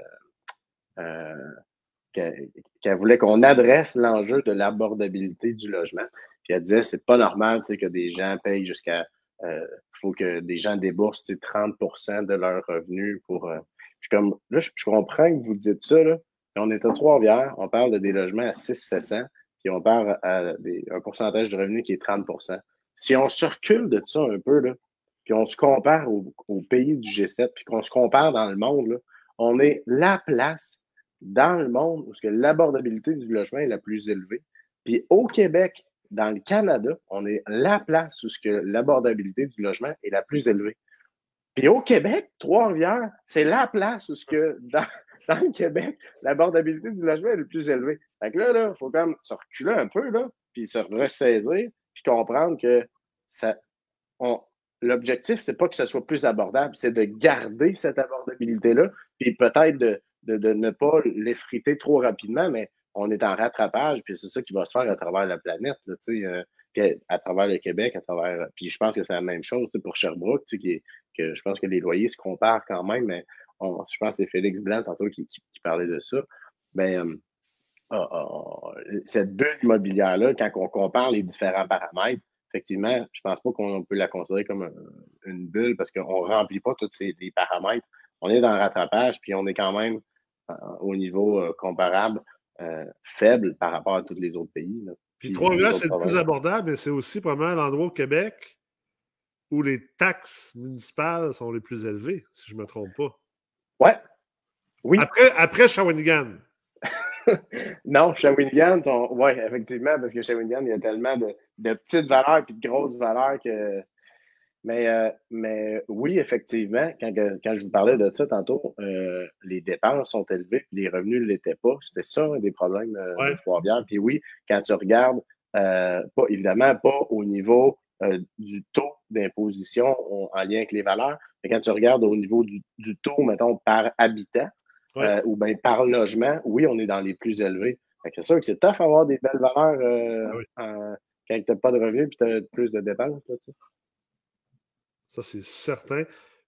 qu'elle voulait qu'on adresse l'enjeu de l'abordabilité du logement. Puis elle disait, c'est pas normal que des gens payent jusqu'à... Euh, faut que des gens déboursent 30% de leurs revenus pour... Euh, je, comme, là, je, comprends que vous dites ça, là. On est à Trois-Rivières, on parle de des logements à 6 700 puis on parle à des, un pourcentage de revenus qui est 30% Si on circule de ça un peu, là, puis on se compare au, au pays du G7, puis qu'on se compare dans le monde, là, on est la place dans le monde où l'abordabilité du logement est la plus élevée. Puis au Québec, dans le Canada, on est la place où l'abordabilité du logement est la plus élevée. Puis au Québec, Trois-Rivières, c'est la place où que dans, le Québec, l'abordabilité du logement est la plus élevée. Fait que là, il faut quand même se reculer un peu, là, puis se ressaisir, puis comprendre que ça, l'objectif, c'est pas que ça soit plus abordable, c'est de garder cette abordabilité-là, puis peut-être de, de, ne pas l'effriter trop rapidement, mais on est en rattrapage, puis c'est ça qui va se faire à travers la planète, là, euh, puis à, travers le Québec, à travers. Puis je pense que c'est la même chose pour Sherbrooke, qui que je pense que les loyers se comparent quand même, mais je pense que c'est Félix Blanc tantôt qui, parlait de ça. Ben, euh, ah, ah, ah, cette bulle immobilière-là, quand on compare les différents paramètres, effectivement, je pense pas qu'on peut la considérer comme une bulle parce qu'on remplit pas tous ces les paramètres. On est dans le rattrapage, puis on est quand même euh, au niveau euh, comparable euh, faible par rapport à tous les autres pays. Puis Trois-Rivières, c'est le plus abordable, mais c'est aussi probablement l'endroit au Québec où les taxes municipales sont les plus élevées, si je ne me trompe pas. Ouais. Oui. Après, après Shawinigan. non, Shawinigan, sont... oui, effectivement, parce que Shawinigan, il y a tellement de, de petites valeurs et de grosses valeurs que mais, euh, mais oui, effectivement, quand, quand, je vous parlais de ça tantôt, euh, les dépenses sont élevées, les revenus ne l'étaient pas. C'était ça un des problèmes euh, de Trois-Rivières. Puis oui, quand tu regardes, pas évidemment pas au niveau du taux d'imposition en lien avec les valeurs, mais quand tu regardes au niveau du, du taux, mettons, par habitant ou bien par logement, oui, on est dans les plus élevés. C'est sûr que c'est tough d'avoir des belles valeurs ah quand tu n'as pas de revenus et tu as plus de dépenses. Là, ça, c'est certain.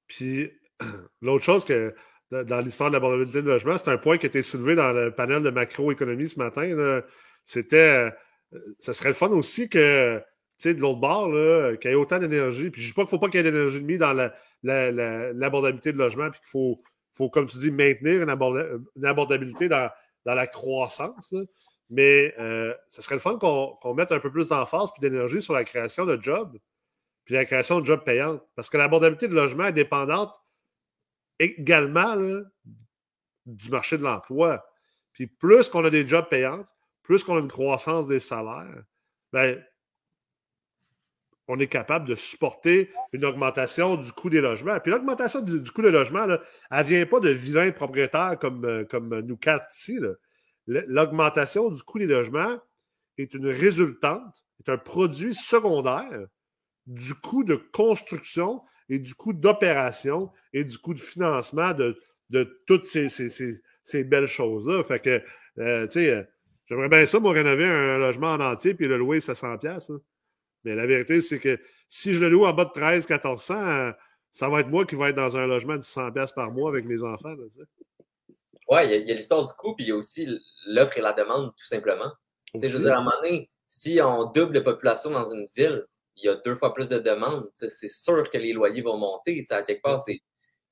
Puis, l'autre chose que dans l'histoire de l'abordabilité de logement, c'est un point qui a été soulevé dans le panel de macroéconomie ce matin. C'était. Euh, ça serait le fun aussi que, tu sais, de l'autre bord, qu'il y ait autant d'énergie. Puis, je ne dis pas qu'il ne faut pas qu'il y ait d'énergie de mise dans l'abordabilité de logement, puis qu'il faut, faut, comme tu dis, maintenir une, abordabilité dans, la croissance. Mais euh, ça serait le fun qu'on mette un peu plus d'emphase et d'énergie sur la création de jobs puis la création de jobs payantes. Parce que l'abordabilité de logement est dépendante également du marché de l'emploi. Puis plus qu'on a des jobs payants, plus qu'on a une croissance des salaires, ben, on est capable de supporter une augmentation du coût des logements. Puis l'augmentation du, coût des logements, elle ne vient pas de vilains propriétaires comme, euh, comme nous quatre ici. L'augmentation du coût des logements est une résultante, est un produit secondaire du coût de construction et du coût d'opération et du coût de financement de, toutes ces, belles choses-là. Fait que, euh, tu sais, J'aimerais bien ça, moi, rénover un logement en entier puis le louer 700$. Hein. Mais la vérité, c'est que si je le loue en bas de 13 1400 ça va être moi qui vais être dans un logement de 100$ par mois avec mes enfants. Oui, il y a, l'histoire du coût, puis il y a aussi l'offre et la demande, tout simplement. Je veux dire, à un moment donné, si on double de population dans une ville, il y a deux fois plus de demandes. C'est sûr que les loyers vont monter. À quelque part, c'est.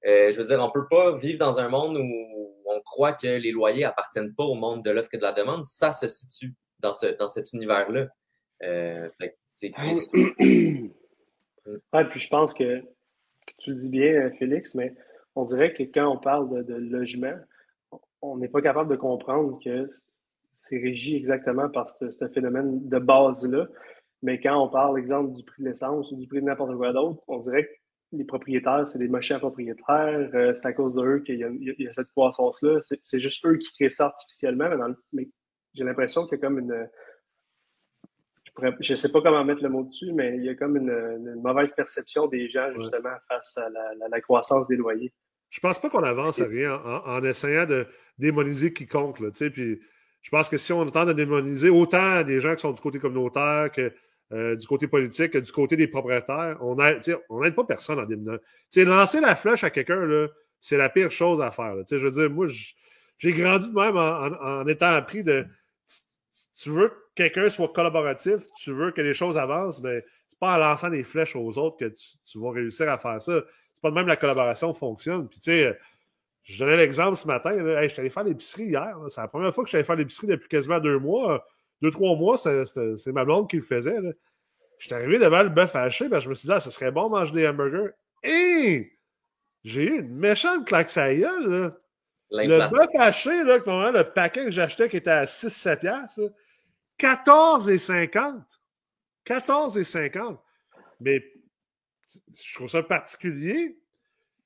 Euh, je veux dire, on peut pas vivre dans un monde où on croit que les loyers appartiennent pas au monde de l'offre et de la demande. Ça se situe dans, ce, dans cet univers-là. Euh, c'est. Ouais, puis je pense que, que, tu le dis bien, Félix, mais on dirait que quand on parle de, logement, on n'est pas capable de comprendre que c'est régi exactement par ce, ce phénomène de base-là. Mais quand on parle, exemple, du prix de l'essence ou du prix de n'importe quoi d'autre, on dirait que les propriétaires, c'est des machins propriétaires. Euh, c'est à cause d'eux qu'il y, a cette croissance-là. C'est juste eux qui créent ça artificiellement. Mais, j'ai l'impression qu'il y a comme une. Je ne sais pas comment mettre le mot dessus, mais il y a comme une, mauvaise perception des gens, justement, face à la, croissance des loyers. Je pense pas qu'on avance à rien en, essayant de démoniser quiconque. Là, puis je pense que si on tente de démoniser autant des gens qui sont du côté communautaire que euh, du côté politique, du côté des propriétaires, on n'aide pas personne en déminant. lancer la flèche à quelqu'un, c'est la pire chose à faire. Je veux dire, moi, j'ai grandi de même en, étant appris de. Tu veux que quelqu'un soit collaboratif, tu veux que les choses avancent, mais c'est pas en lançant des flèches aux autres que tu, vas réussir à faire ça. C'est pas de même la collaboration fonctionne. Puis, tu sais, je donnais l'exemple ce matin. je suis allé faire l'épicerie hier. C'est la première fois que je suis allé faire l'épicerie depuis quasiment deux mois deux, trois mois, c'est ma blonde qui le faisait. Je suis arrivé devant le bœuf haché, ben, je me suis dit, ah, ce serait bon de manger des hamburgers. Et j'ai eu une méchante claque à gueule, Le bœuf haché, là, le paquet que j'achetais qui était à 6-7 piastres, 14,50. 14,50. Mais je trouve ça particulier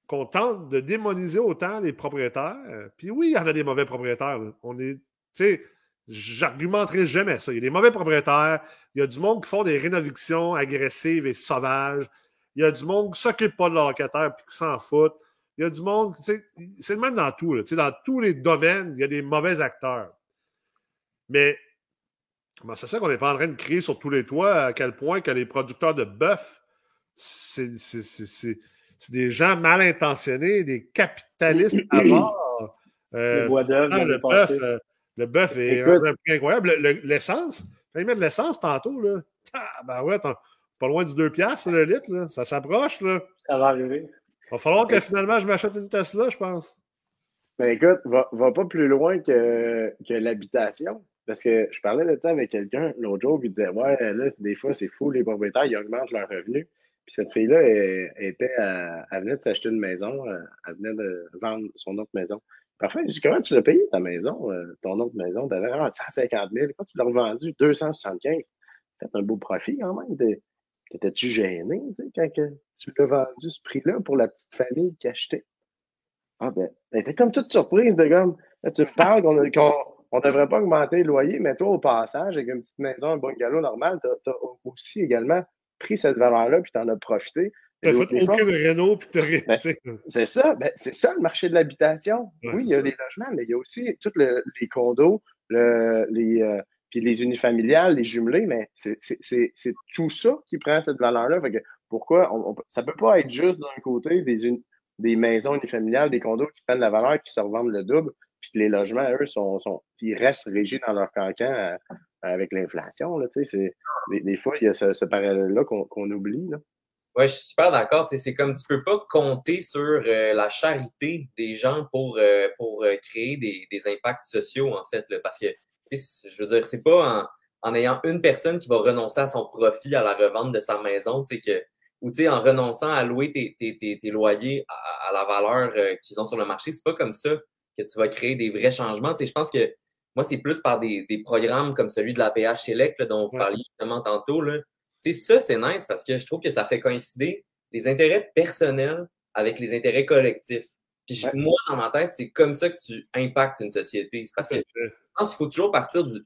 qu'on tente de démoniser autant les propriétaires. Puis oui, il y en a des mauvais propriétaires. On est, tu sais, J'argumenterai jamais ça. Il y a des mauvais propriétaires, il y a du monde qui font des rénovations agressives et sauvages, il y a du monde qui s'occupe pas de locataire et qui s'en fout. Il y a du monde, c'est le même dans tout. dans tous les domaines, il y a des mauvais acteurs. Mais c'est ça qu'on n'est pas en train de crier sur tous les toits à quel point que les producteurs de bœuf, c'est des gens mal intentionnés, des capitalistes à mort. Euh, bois d'œuvre, le bœuf, euh, le bœuf est un prix incroyable. L'essence, j'ai mis de l'essence tantôt. Là. Ah, ben ouais, pas loin du 2 piastres le litre. Là. Ça s'approche. là. Ça va arriver. Il va falloir que finalement je m'achète une Tesla, je pense. Ben écoute, va, va pas plus loin que, que l'habitation. Parce que je parlais de ça avec quelqu'un l'autre jour, qui disait Ouais, là, des fois, c'est fou, les propriétaires, ils augmentent leurs revenus. Puis cette fille-là, elle, était elle venait de s'acheter une maison, euh, elle venait de vendre son autre maison. Parfait. Je dis, comment tu l'as payé ta maison, euh, ton autre maison? Tu avais 150 000. Quand tu l'as revendu, 275 Fait un beau profit quand même. T'étais-tu gêné tu sais, quand tu l'as vendu ce prix-là pour la petite famille qui achetait? Ah ben, t'étais comme toute surprise de comme, tu me parles qu'on ne devrait pas augmenter le loyer, mais toi, au passage, avec une petite maison, un bungalow normal, tu as, aussi également pris cette valeur-là puis tu en as profité. T'as fait aucune réno puis t'as ben, C'est ça, ben, c'est ça le marché de l'habitation. oui, il y a des logements, mais il y a aussi tous les condos, le, les, euh, puis les unifamiliales, les jumelés, mais c'est tout ça qui prend cette valeur-là. Pourquoi on, ça peut pas être juste d'un côté des, des maisons unifamiliales, des condos qui prennent la valeur, qui se revendent le double, puis les logements, eux, sont, sont ils restent régis dans leur cancan euh, avec l'inflation. Des, des fois, il y a ce, parallèle-là qu'on oublie. Là. Ouais, je suis super d'accord. C'est comme tu peux pas compter sur euh, la charité des gens pour, euh, pour créer des, des, impacts sociaux, en fait. Là, parce que, je veux dire, c'est pas en, en, ayant une personne qui va renoncer à son profit à la revente de sa maison, que ou en renonçant à louer tes, tes, tes, tes loyers à, la valeur qu'ils ont sur le marché, c'est pas comme ça que tu vas créer des vrais changements. Tu sais, je pense que moi, c'est plus par des, des programmes comme celui de la PH Select dont vous parliez justement tantôt. Là, sais, ça, c'est nice parce que je trouve que ça fait coïncider les intérêts personnels avec les intérêts collectifs. Puis moi, dans ma tête, c'est comme ça que tu impactes une société. C'est parce que je pense qu'il faut toujours partir du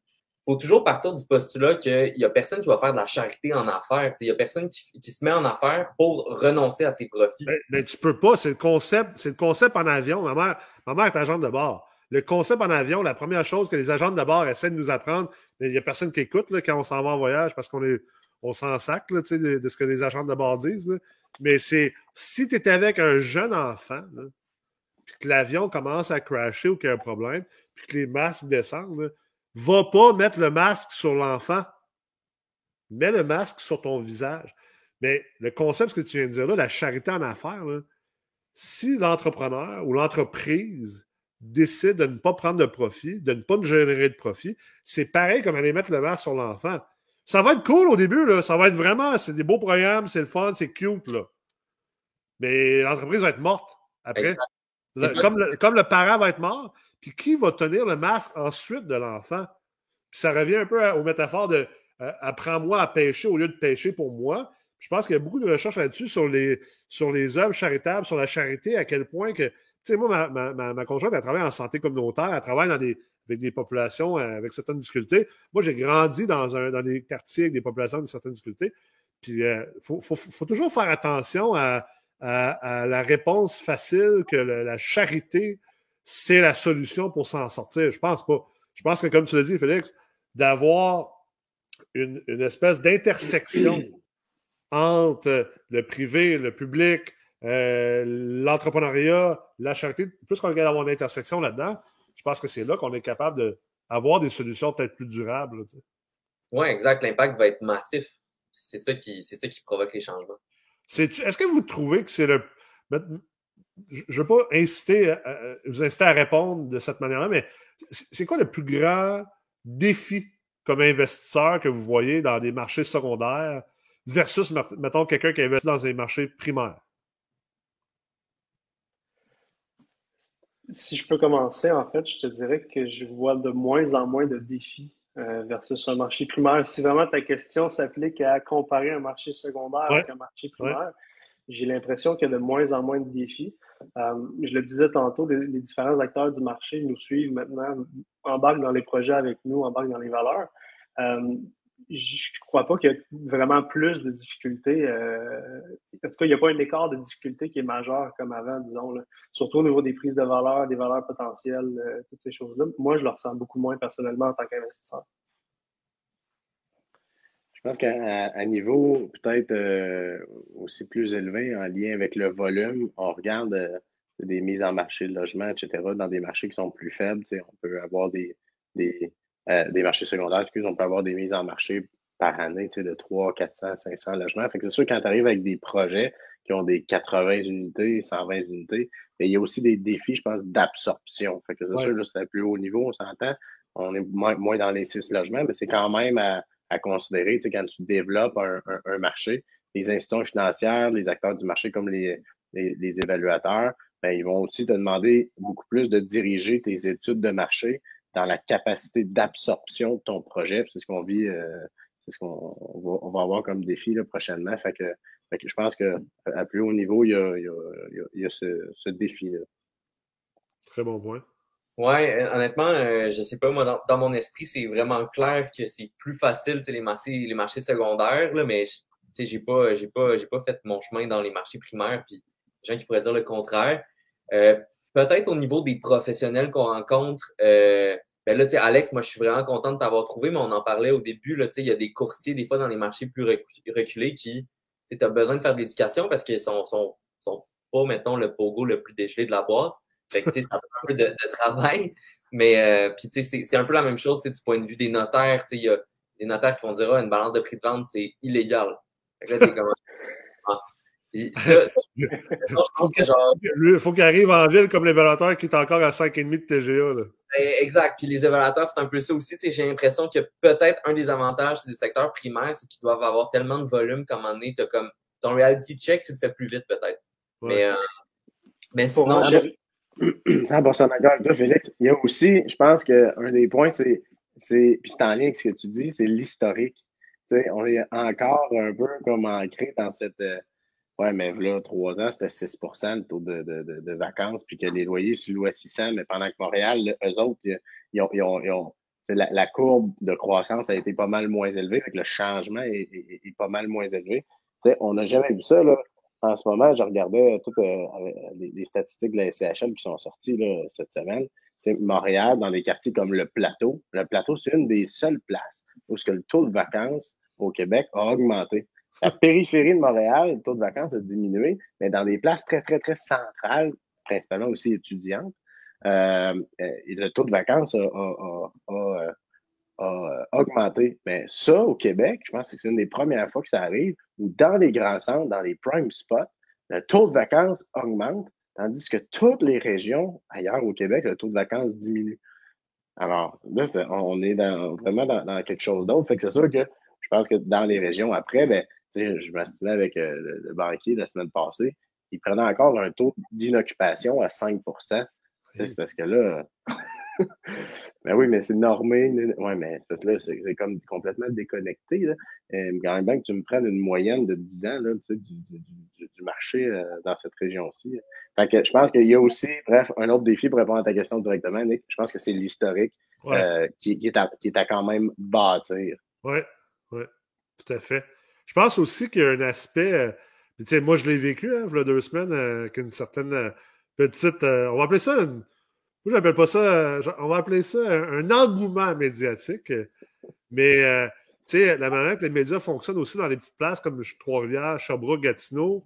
faut toujours partir du postulat qu'il y a personne qui va faire de la charité en affaires. Il y a personne qui, qui, se met en affaires pour renoncer à ses profits. Mais, mais tu peux pas. C'est le concept, c'est le concept en avion. Ma mère, ma mère est agente de bord. le concept en avion, la première chose que les agents de bord essaient de nous apprendre, il n'y a personne qui écoute là, quand on s'en va en voyage parce qu'on est on s'en sac de, de, ce que les agents de bord disent. Mais c'est si tu es avec un jeune enfant, puis que l'avion commence à crasher ou qu'il y a un problème, puis que les masques descendent, va pas mettre le masque sur l'enfant. Mets le masque sur ton visage. Mais le concept, ce que tu viens de dire là, la charité en affaires, si l'entrepreneur ou l'entreprise décide de ne pas prendre de profit, de ne pas générer de profit, c'est pareil comme aller mettre le masque sur l'enfant. Ça va être cool au début, là. ça va être vraiment, c'est des beaux programmes, c'est le fun, c'est cute. Là. Mais l'entreprise va être morte après. Comme le, comme le, parent va être mort, puis qui va tenir le masque ensuite de l'enfant? Puis ça revient un peu aux métaphores de euh, apprends-moi à pêcher au lieu de pêcher pour moi. Je pense qu'il y a beaucoup de recherches là-dessus sur les, sur les œuvres charitables, sur la charité, à quel point que. Tu sais, moi, ma, ma, ma, conjointe, elle travaille en santé communautaire, elle travaille dans des, avec des populations euh, avec certaines difficultés. Moi, j'ai grandi dans, un, dans des quartiers avec des populations avec certaines difficultés. Puis, il euh, faut, faut, faut, toujours faire attention à, à, la réponse facile que la charité, c'est la solution pour s'en sortir. Je pense pas. Je pense que, comme tu l'as dit, Félix, d'avoir une, espèce d'intersection entre le privé, le public, euh, l'entrepreneuriat, la charité, plus qu'on regarde avoir une intersection là-dedans, je pense que c'est là qu'on est capable d'avoir des solutions peut-être plus durables. Oui, exact. L'impact va être massif. C'est ça, qui, ça qui provoque les changements. Est-ce que vous trouvez que c'est le. Je ne veux pas inciter, vous inciter à répondre de cette manière-là, mais c'est quoi le plus grand défi comme investisseur que vous voyez dans des marchés secondaires versus, mettons, quelqu'un qui investit dans des marchés primaires? Si je peux commencer, en fait, je te dirais que je vois de moins en moins de défis euh, versus un marché primaire. Si vraiment ta question s'applique à comparer un marché secondaire avec un marché primaire, j'ai l'impression qu'il y a de moins en moins de défis. Euh, je le disais tantôt, les, différents acteurs du marché nous suivent maintenant, embarquent dans les projets avec nous, embarquent dans les valeurs. Euh, je ne crois pas qu'il y a vraiment plus de difficultés. Euh, en tout cas, il n'y a pas un écart de difficulté qui est majeur comme avant, disons. Surtout au niveau des prises de valeur, des valeurs potentielles, euh, toutes ces choses-là. Moi, je le ressens beaucoup moins personnellement en tant qu'investisseur. Je pense qu'à niveau peut-être euh, aussi plus élevé en lien avec le volume, on regarde des mises en marché de logement, etc., dans des marchés qui sont plus faibles. On peut avoir des euh, des marchés secondaires, excuse, on peut avoir des mises en marché par année de 3, 400, 500 logements. Fait que c'est sûr, quand tu arrives avec des projets qui ont des 80 unités, 120 unités, mais il y a aussi des défis, je pense, d'absorption. Fait que c'est sûr, c'est à plus haut niveau, on s'entend. On est moins, dans les 6 logements, mais c'est quand même à, considérer quand tu développes un, marché. Les institutions financières, les acteurs du marché comme les, les, évaluateurs, ben, ils vont aussi te demander beaucoup plus de diriger tes études de marché dans la capacité d'absorption de ton projet. C'est ce qu'on vit, euh, c'est ce qu'on va, on va avoir comme défi là, prochainement. Fait que, fait que je pense qu'à plus haut niveau, il y a, il y a, il y a ce, ce défi-là. Très bon point. Ouais, euh, honnêtement, euh, je sais pas, moi, dans, dans mon esprit, c'est vraiment clair que c'est plus facile, les marchés, les marchés secondaires, là, mais j'ai pas, j'ai pas, j'ai pas fait mon chemin dans les marchés primaires, puis des gens qui pourraient dire le contraire. Euh, peut-être au niveau des professionnels qu'on rencontre, euh, ben là, tu sais, Alex, moi, je suis vraiment content de t'avoir trouvé, mais on en parlait au début, là, tu sais, il y a des courtiers, des fois, dans les marchés plus reculés qui, tu besoin de faire de l'éducation parce qu'ils sont, sont, sont pas, mettons, le pogo le plus dégelé de la boîte. Fait que, tu sais, ça un peu de, travail. Mais, euh, puis, tu sais, c'est un peu la même chose, du point de vue des notaires, tu sais, il y a des notaires qui vont dire, ah, une balance de prix de vente, c'est illégal. Fait que là, t'es comme, il faut qu'il arrive en ville comme l'évaluateur qui est encore à 5,5 de TGA. Là. Ben, exact. Puis les évaluateurs, c'est un peu ça aussi. J'ai l'impression que peut-être un des avantages des secteurs primaires, c'est qu'ils doivent avoir tellement de volume qu'à un moment donné, as comme ton reality check, tu le fais plus vite peut-être. Mais, euh, mais sinon. 100% d'accord avec toi, Félix. Il y a aussi, je pense qu'un des points, c'est, c'est puis c'est en lien avec ce que tu dis, c'est l'historique. on est encore un peu comme ancré dans cette. Euh, Ouais, mais là, trois ans, c'était 6% le taux de, de, de, vacances, puis que les loyers se louaient 600, mais pendant que Montréal, eux autres, ils ont, ils ont, ils ont la, la, courbe de croissance a été pas mal moins élevée, avec le changement est, est, pas mal moins élevé. on n'a jamais vu ça. Là. En ce moment, je regardais toutes euh, les, statistiques de la SCHL qui sont sorties là, cette semaine. Montréal, dans des quartiers comme le Plateau, le Plateau, c'est une des seules places où ce que le taux de vacances au Québec a augmenté. La périphérie de Montréal, le taux de vacances a diminué, mais dans des places très, très, très centrales, principalement aussi étudiantes, euh, le taux de vacances a, augmenté. Mais ça, au Québec, je pense que c'est une des premières fois que ça arrive, où dans les grands centres, dans les prime spots, le taux de vacances augmente, tandis que toutes les régions ailleurs au Québec, le taux de vacances diminue. Alors, là, on est vraiment dans, quelque chose d'autre. Fait que c'est sûr que je pense que dans les régions après, ben, je m'astinais avec euh, le, banquier la semaine passée, il prenait encore un taux d'inoccupation à 5% C'est parce que là, ben oui, mais c'est normé. Oui, mais là, c'est comme complètement déconnecté. Là. Euh, quand même bien que tu me prennes une moyenne de 10 ans là, du, du, du, marché euh, dans cette région-ci. Fait que je pense qu'il y a aussi, bref, un autre défi pour répondre à ta question directement, Nick. Je pense que c'est l'historique euh, qui, qui, est à, qui est à quand même bâtir. Oui, oui, tout à fait. Je pense aussi qu'il y a un aspect. moi, je l'ai vécu, hein, il y a deux semaines, avec une certaine petite. on va appeler ça une moi, j'appelle pas ça, on va appeler ça un, engouement médiatique. Mais, euh, tu sais, la manière que les médias fonctionnent aussi dans les petites places comme Trois-Rivières, Sherbrooke, Gatineau,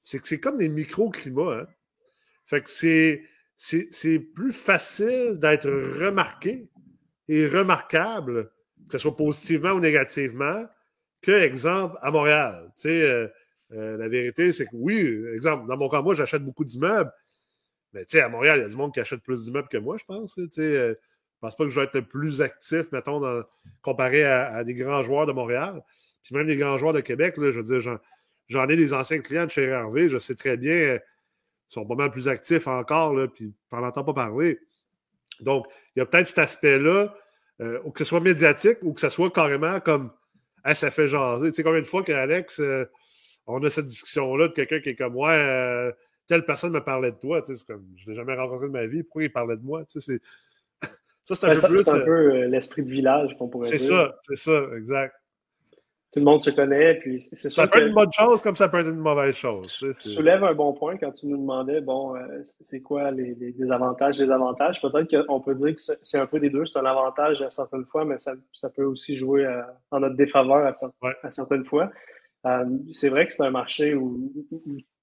c'est que c'est comme des micro-climats. Hein. Fait que c'est, c'est, plus facile d'être remarqué et remarquable, que ce soit positivement ou négativement, que, exemple, à Montréal. Tu sais, euh, euh, la vérité, c'est que oui, exemple, dans mon cas, moi, j'achète beaucoup d'immeubles, mais tu sais, à Montréal, il y a du monde qui achète plus d'immeubles que moi, je pense. Tu sais, euh, pense pas que je vais être le plus actif, mettons, comparé à, des grands joueurs de Montréal. Puis même des grands joueurs de Québec, là, je veux dire, j'en ai des anciens clients de chez Hervé, je sais très bien, ils sont pas mal plus actifs encore, là, puis on n'entend pas parler. Donc, il y a peut-être cet aspect-là, euh, ou que ce soit médiatique, ou que ce soit carrément comme ça fait jaser. Tu sais, combien de fois qu'Alex, on a cette discussion-là de quelqu'un qui est comme Ouais, telle personne me parlait de toi. Tu sais, comme, je ne l'ai jamais rencontré de ma vie. Pourquoi il parlait de moi? Tu sais, ça, c'est un, peu, plus, un peu euh, l'esprit de village qu'on pourrait dire. C'est ça, c'est ça, exact. Tout le monde se connaît, puis c'est Ça peut être une bonne chose comme ça peut être une mauvaise chose. Tu soulèves un bon point quand tu nous demandais, bon, euh, c'est quoi les, les, avantages, les avantages? Peut-être qu'on peut dire que c'est un peu des deux. C'est un avantage à certaines fois, mais ça, ça peut aussi jouer euh, en notre défaveur à, certaines fois. c'est vrai que c'est un marché où,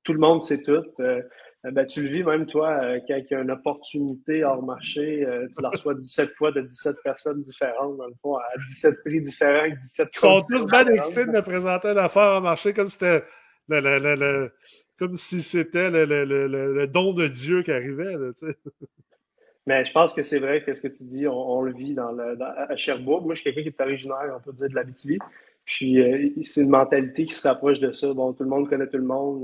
tout le monde sait tout. Euh, ben, tu le vis même, toi, euh, quand il y a une opportunité hors marché, euh, tu la reçois 17 fois de 17 personnes différentes, dans le fond, à 17 prix différents, avec 17 Ils sont tous bien excités de me présenter une affaire hors marché comme c'était comme si c'était le, don de Dieu qui arrivait. mais je pense que c'est vrai que ce que tu dis, on, le vit dans, le, à Sherbrooke. Moi, je suis quelqu'un qui est originaire, on peut dire, de la BTV. Puis euh, c'est une mentalité qui se rapproche de ça. Bon, tout le monde connaît tout le monde,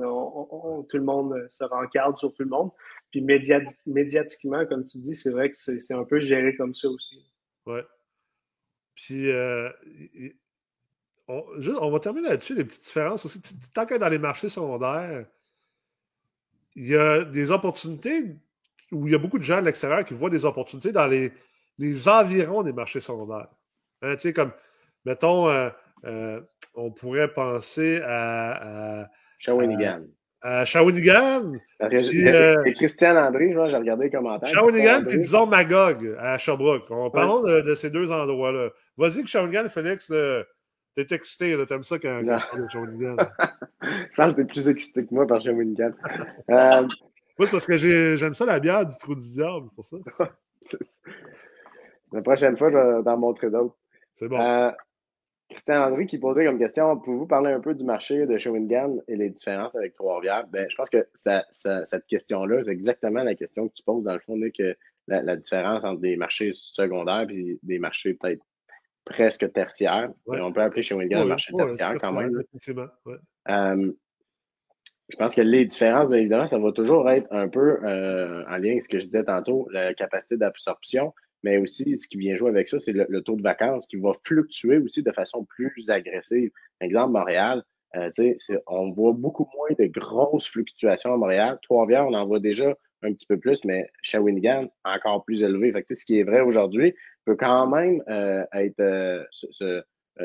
tout le monde euh, se rencarde sur tout le monde. Puis médiatiquement, comme tu dis, c'est vrai que c'est un peu géré comme ça aussi. Ouais. Puis euh, on, on, va terminer là-dessus, les petites différences aussi. Tant que dans les marchés secondaires, il y a des opportunités où il y a beaucoup de gens à l'extérieur qui voient des opportunités dans les, les environs des marchés secondaires. Hein, tu sais, comme, mettons, on pourrait penser à. à Shawinigan. À, Shawinigan. Euh, Christian André, j'ai regardé les commentaires. Shawinigan, puis disons Magog à Sherbrooke. On parlons de, ces deux endroits-là. Vas-y que Shawinigan, Félix, t'es excité, t'aimes ça quand, quand parle de Shawinigan. Je pense que t'es plus excité que moi par Shawinigan. euh... Moi, c'est parce que j'aime ça la bière du trou du diable, pour ça. la prochaine fois, je vais t'en montrer d'autres. C'est bon. Christian André qui posait comme question pouvez-vous parler un peu du marché de Shawinigan et les différences avec Trois-Rivières? Ben, Je pense que cette question-là, c'est exactement la question que tu poses. Dans le fond, que la, différence entre des marchés secondaires et des marchés peut-être presque tertiaires. On peut appeler Shawinigan un marché tertiaire quand même. Euh, je pense que les différences, bien évidemment, ça va toujours être un peu euh, en lien avec ce que je disais tantôt, la capacité d'absorption mais aussi ce qui vient jouer avec ça, c'est le, taux de vacances qui va fluctuer aussi de façon plus agressive. Exemple, Montréal, euh, on voit beaucoup moins de grosses fluctuations à Montréal. Trois-Rivières, on en voit déjà un petit peu plus, mais Shawinigan, encore plus élevé. Fait ce qui est vrai aujourd'hui peut quand même euh, être euh, se,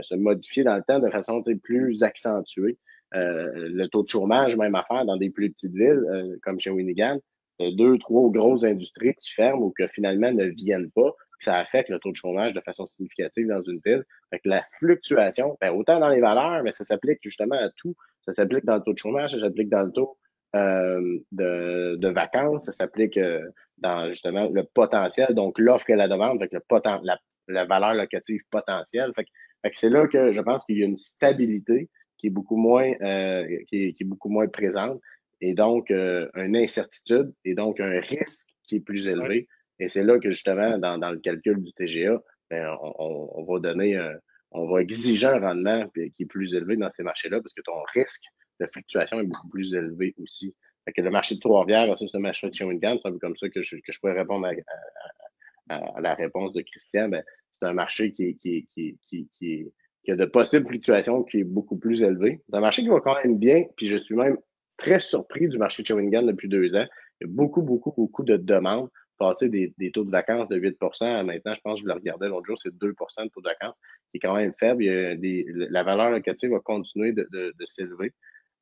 se, modifier dans le temps de façon plus accentuée. le taux de chômage, même affaire dans des plus petites villes comme Shawinigan, deux, trois grosses industries qui ferment ou que finalement ne viennent pas, ça affecte le taux de chômage de façon significative dans une ville. Fait que la fluctuation, ben, autant dans les valeurs, mais ça s'applique justement à tout. Ça s'applique dans le taux de chômage, ça s'applique dans le taux euh, de, de, vacances, ça s'applique euh, dans justement le potentiel, donc l'offre et la demande, fait le poten la, valeur locative potentielle. Fait que, fait que c'est là que je pense qu'il y a une stabilité qui est beaucoup moins euh, qui, est, beaucoup moins présente et donc euh, une incertitude et donc un risque qui est plus élevé. Et c'est là que justement, dans, dans, le calcul du TGA, ben, on, on, va donner un, on va exiger un rendement qui est plus élevé dans ces marchés-là parce que ton risque de fluctuation est beaucoup plus élevé aussi. Fait que le marché de Trois-Rivières versus le marché de Shawinigan, c'est un peu comme ça que je, que je pourrais répondre à, à, à la réponse de Christian. Ben, c'est un marché qui, qui, qui, qui, qui, qui a de possibles fluctuations qui est beaucoup plus élevé. C'est un marché qui va quand même bien, puis je suis même très surpris du marché de Shawinigan depuis deux ans. Il y a beaucoup, beaucoup, beaucoup de demandes. Passer des, taux de vacances de 8% maintenant, je pense que je le regardais l'autre jour, c'est 2% de taux de vacances, qui est quand même faible. Il y a des, la valeur locative va continuer de, de, de s'élever.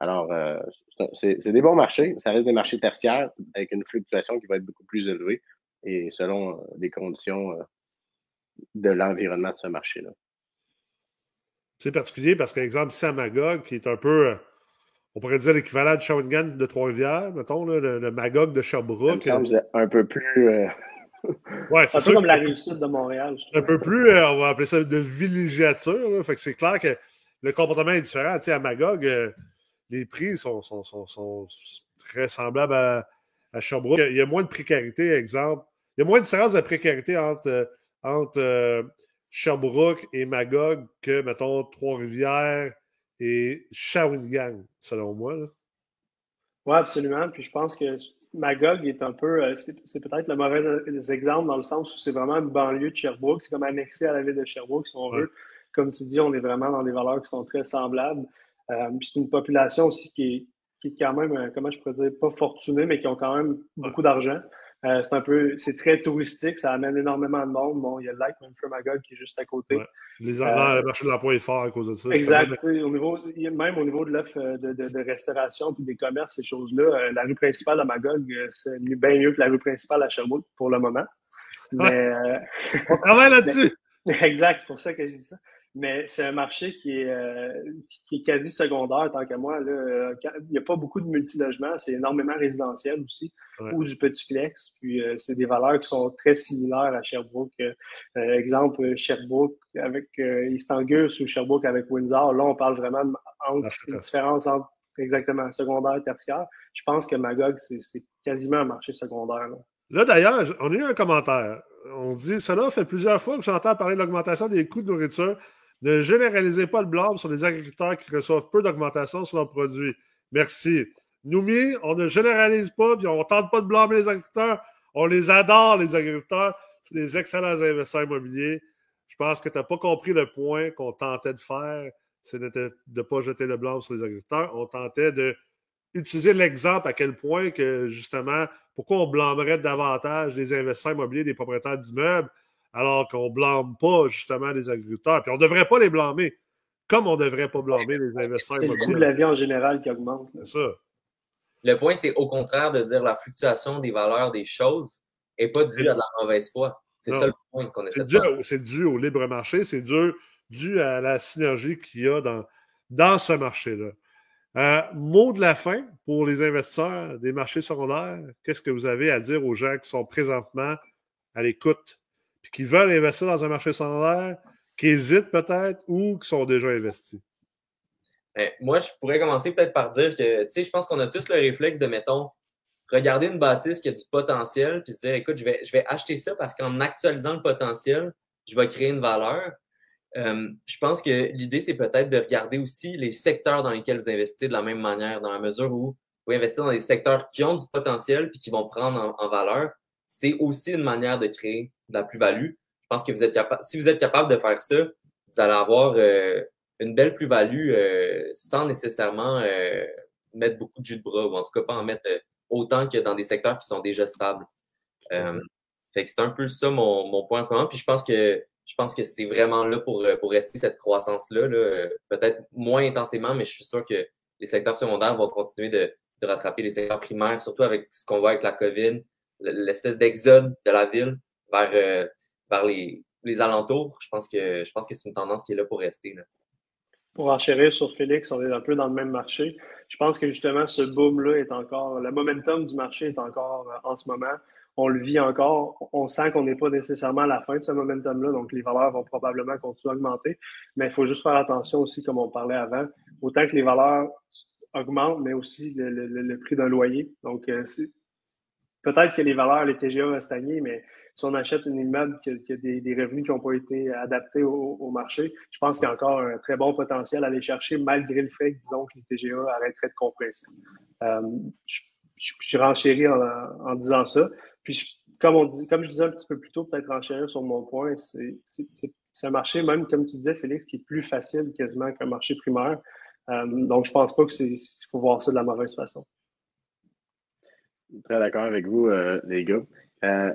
Alors, euh, c'est des bons marchés. Ça reste des marchés tertiaires avec une fluctuation qui va être beaucoup plus élevée et selon euh, les conditions euh, de l'environnement de ce marché-là. C'est particulier parce qu'exemple, ici à Magog, qui est un peu on pourrait dire l'équivalent de Shawinigan de Trois-Rivières, mettons, le, Magog de Sherbrooke. Ça me semble un peu plus. Euh... ouais, c'est un peu comme la réussite de Montréal. Un peu plus, euh, on va appeler ça de villégiature. Fait que c'est clair que le comportement est différent. Tu sais, à Magog, euh, les prix sont, sont, sont, sont, très semblables à, à, Sherbrooke. Il y a moins de précarité, exemple. Il y a moins de différence de précarité entre, euh, entre Sherbrooke et Magog que, mettons, Trois-Rivières et Shawinigan, selon moi. Oui, absolument. Puis je pense que Magog est un peu, euh, c'est peut-être le mauvais exemple dans le sens où c'est vraiment une banlieue de Sherbrooke. C'est comme annexé à la ville de Sherbrooke, si on veut. Comme tu dis, on est vraiment dans des valeurs qui sont très semblables. Euh, puis c'est une population aussi qui est, qui est quand même, euh, comment je pourrais dire, pas fortunée, mais qui ont quand même beaucoup d'argent. Euh, c'est un peu, c'est très touristique, ça amène énormément de monde. Bon, il y a le lac Magog qui est juste à côté. Les, euh, le marché de l'emploi est fort à cause de ça. Exact. Au niveau, même au niveau de l'offre euh, de, de, de, restauration et des commerces, ces choses-là, la rue principale à Magog, c'est bien mieux que la rue principale à Sherbrooke pour le moment. Mais, On travaille là-dessus. exact, c'est pour ça que je dis ça. Mais c'est un marché qui est, euh, qui est quasi secondaire, tant qu'à moi. Là. Il n'y a pas beaucoup de multilogements, c'est énormément résidentiel aussi, ou du petit flex. Puis euh, c'est des valeurs qui sont très similaires à Sherbrooke. Euh, exemple, Sherbrooke avec East Angus ou Sherbrooke avec Windsor. Là, on parle vraiment de une différence entre exactement secondaire et tertiaire. Je pense que Magog, c'est quasiment un marché secondaire. Là, là d'ailleurs, on a eu un commentaire. On dit Cela fait plusieurs fois que j'entends parler de l'augmentation des coûts de nourriture ne généralisez pas le blâme sur les agriculteurs qui reçoivent peu d'augmentation sur leurs produits. Merci. Noumi, on ne généralise pas, puis on ne tente pas de blâmer les agriculteurs. On les adore, les agriculteurs. C'est des excellents investisseurs immobiliers. Je pense que tu n'as pas compris le point qu'on tentait de faire. C'était de ne pas jeter le blâme sur les agriculteurs. On tentait de utiliser l'exemple à quel point que, justement, pourquoi on blâmerait davantage les investisseurs immobiliers, des propriétaires d'immeubles alors qu'on ne blâme pas justement les agriculteurs. Puis on ne devrait pas les blâmer, comme on ne devrait pas blâmer les investisseurs. C'est le coût de la vie en général qui augmente. C'est ça. Le point, c'est au contraire de dire la fluctuation des valeurs des choses n'est pas due à de la mauvaise foi. C'est ça le point qu'on essaie de faire. C'est dû au libre marché, c'est dû, dû à la synergie qu'il y a dans, dans ce marché-là. Euh, mot de la fin pour les investisseurs des marchés secondaires. Qu'est-ce que vous avez à dire aux gens qui sont présentement à l'écoute puis qui veulent investir dans un marché secondaire, qui hésitent peut-être ou qui sont déjà investis? Ben, moi, je pourrais commencer peut-être par dire que, tu sais, je pense qu'on a tous le réflexe de, mettons, regarder une bâtisse qui a du potentiel, puis se dire, écoute, je vais, je vais acheter ça parce qu'en actualisant le potentiel, je vais créer une valeur. Euh, je pense que l'idée, c'est peut-être de regarder aussi les secteurs dans lesquels vous investissez de la même manière, dans la mesure où vous investissez dans des secteurs qui ont du potentiel puis qui vont prendre en valeur. C'est aussi une manière de créer de la plus-value. Je pense que vous êtes capable, si vous êtes capable de faire ça, vous allez avoir euh, une belle plus-value euh, sans nécessairement euh, mettre beaucoup de jus de bras, ou en tout cas pas en mettre autant que dans des secteurs qui sont déjà stables. fait que c'est un peu ça mon, mon point en ce moment. Puis je pense que je pense que c'est vraiment là pour, pour rester cette croissance-là. -là, peut être moins intensément, mais je suis sûr que les secteurs secondaires vont continuer de, de rattraper les secteurs primaires, surtout avec ce qu'on voit avec la COVID, l'espèce d'exode de la ville vers, euh, vers les, les alentours. Je pense que je pense que c'est une tendance qui est là pour rester. Là. Pour enchérir sur Félix, on est un peu dans le même marché. Je pense que justement, ce boom-là est encore, le momentum du marché est encore euh, en ce moment. On le vit encore. On sent qu'on n'est pas nécessairement à la fin de ce momentum-là, donc les valeurs vont probablement continuer à augmenter. Mais il faut juste faire attention aussi, comme on parlait avant, autant que les valeurs augmentent, mais aussi le, le, le prix d'un loyer. Donc, euh, peut-être que les valeurs, les TGA vont stagner, mais si on achète une immeuble qui a, des, revenus qui n'ont pas été adaptés au, marché, je pense qu'il y a encore un très bon potentiel à aller chercher, malgré le fait que, disons, que les TGA arrêteraient de compresser. Euh, je, je, renchéris en, disant ça. Puis, comme, on dit, comme je disais un petit peu plus tôt, peut-être renchérir sur mon point, c'est un marché, même comme tu disais, Félix, qui est plus facile quasiment qu'un marché primaire. Euh, donc, je pense pas qu'il faut voir ça de la mauvaise façon. Très d'accord avec vous, euh, les gars. Euh,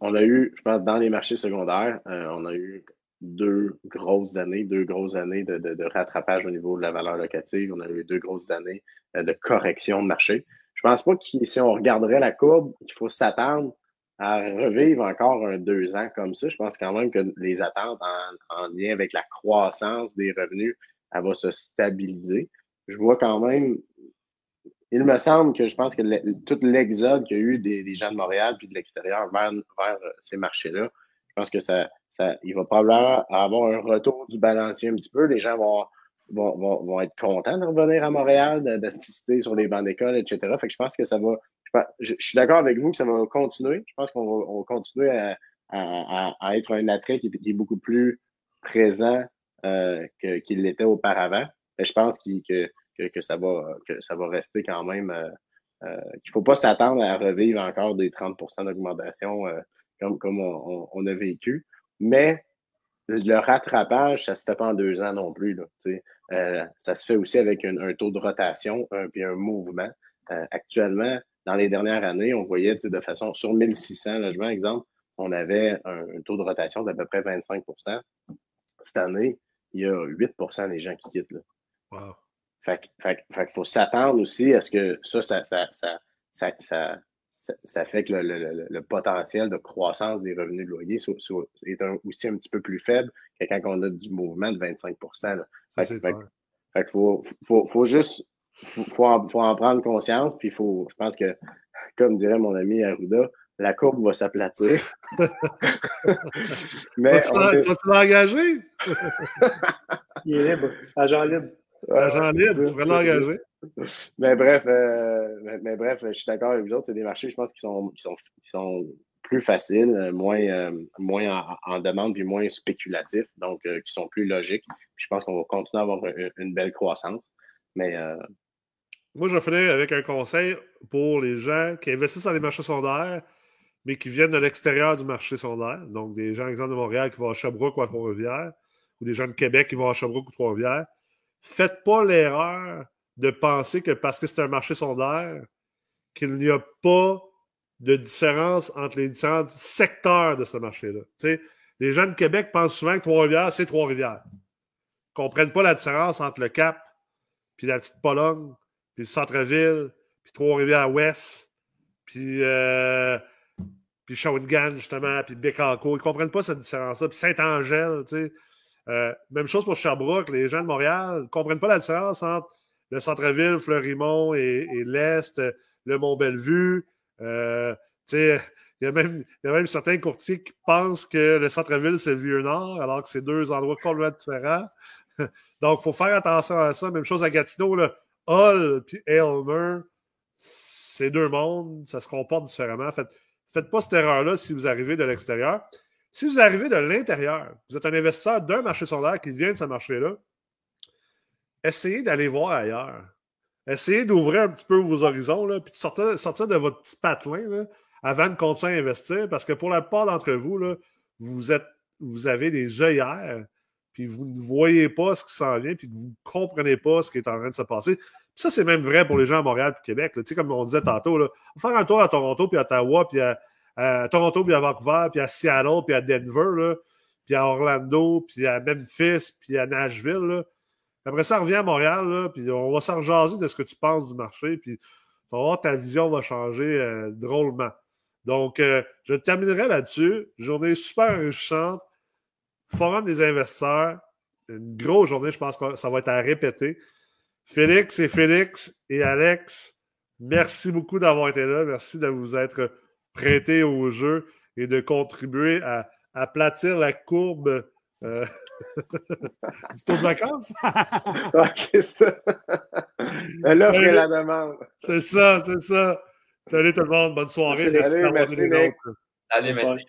on a eu, je pense, dans les marchés secondaires, euh, on a eu deux grosses années, deux grosses années de, rattrapage au niveau de la valeur locative. On a eu deux grosses années de correction de marché. Je pense pas que si on regarderait la courbe, il faut s'attendre à revivre encore un deux ans comme ça. Je pense quand même que les attentes en, en lien avec la croissance des revenus, elle va se stabiliser. Je vois quand même il me semble que je pense que tout l'exode qu'il y a eu des, gens de Montréal puis de l'extérieur vers, ces marchés-là, je pense que ça, ça, il va probablement avoir un retour du balancier un petit peu. Les gens vont, vont, vont, être contents de revenir à Montréal, d'assister sur les bancs d'école, etc. Fait que je pense que ça va. Je, suis d'accord avec vous que ça va continuer. Je pense qu'on va, on va, continuer à, à, être un attrait qui, est beaucoup plus présent euh, qu'il l'était auparavant. Et je pense qu'il que que, ça, va, que ça va rester quand même. Euh, euh, qu'il ne faut pas s'attendre à revivre encore des 30% d'augmentation euh, comme, comme on, a vécu. Mais le rattrapage, ça ne se fait pas en deux ans non plus. Là, ça se fait aussi avec un, taux de rotation et un mouvement. actuellement, dans les dernières années, on voyait de façon sur 1600 logements, exemple, on avait un, taux de rotation d'à peu près 25% Cette année, il y a 8% des gens qui quittent. Là. Wow. Fait, qu'il faut s'attendre aussi à ce que ça, ça, ça, ça, ça, ça fait que le, le, potentiel de croissance des revenus de loyer est aussi un petit peu plus faible que quand on a du mouvement de 25 là. Fait, fait, faut, faut, faut juste faut, en, faut en prendre conscience, puis faut, je pense que, comme dirait mon ami Arruda, la courbe va s'aplatir. Mais. Tu vas engagé? Il est libre, agent libre. Agent libre, tu pourrais l'engager. Mais bref, euh, mais, bref, je suis d'accord avec vous autres. C'est des marchés, je pense, qui sont, qui sont, qui sont plus faciles, moins, euh, moins en, demande, puis moins spéculatifs, donc euh, qui sont plus logiques. je pense qu'on va continuer à avoir une, belle croissance. Mais moi, je vais finir avec un conseil pour les gens qui investissent dans les marchés secondaires, mais qui viennent de l'extérieur du marché secondaire. Donc, des gens, exemple, de Montréal qui vont à Sherbrooke ou à Trois-Rivières, ou des gens de Québec qui vont à Sherbrooke ou Trois-Rivières faites pas l'erreur de penser que parce que c'est un marché sondaire, qu'il n'y a pas de différence entre les différents secteurs de ce marché-là. Les gens de Québec pensent souvent que Trois-Rivières, c'est Trois-Rivières. Ils ne comprennent pas la différence entre le Cap, puis la petite Pologne, puis le centre-ville, puis Trois-Rivières-Ouest, puis, euh, puis Shawinigan, justement, puis Bécancourt. Ils ne comprennent pas cette différence-là. Puis Saint-Angèle, tu sais. Euh, même chose pour Sherbrooke. Les gens de Montréal ne comprennent pas la différence entre le centre-ville, Fleurimont et, l'Est, le Mont-Bellevue. Euh, il y, a même, y a même certains courtiers qui pensent que le centre-ville, c'est le Vieux-Nord, alors que c'est deux endroits complètement différents. Donc, il faut faire attention à ça. Même chose à Gatineau, là. Hall et Elmer, c'est deux mondes, ça se comporte différemment. Faites, faites pas cette erreur-là si vous arrivez de l'extérieur. Si vous arrivez de l'intérieur, vous êtes un investisseur d'un marché sondaire qui vient de ce marché-là, essayez d'aller voir ailleurs. Essayez d'ouvrir un petit peu vos horizons, là, puis de sortir, de votre petit patelin avant de continuer à investir, parce que pour la plupart d'entre vous, là, vous, êtes, vous avez des œillères, puis vous ne voyez pas ce qui s'en vient, puis vous ne comprenez pas ce qui est en train de se passer. ça, c'est même vrai pour les gens à Montréal et Québec. Là. Comme on disait tantôt, là, faire un tour à Toronto, puis à Ottawa, puis à, à Toronto, puis à Vancouver, puis à Seattle, puis à Denver, là, puis à Orlando, puis à Memphis, puis à Nashville. Après ça, reviens à Montréal, là, puis on va s'en rejaser de ce que tu penses du marché, puis tu vas voir ta vision va changer euh, drôlement. Donc, euh, je terminerai là-dessus. Journée super enrichissante. Forum des investisseurs. Une grosse journée, je pense que ça va être à répéter. Félix et Félix et Alex, merci beaucoup d'avoir été là. Merci de vous être prêtés au jeu et de contribuer à aplatir la courbe euh, du tour de vacances? c'est ça. L'offre et la demande. C'est ça, c'est ça. Salut tout le monde. Bonne soirée. Salut, merci, Salut, merci.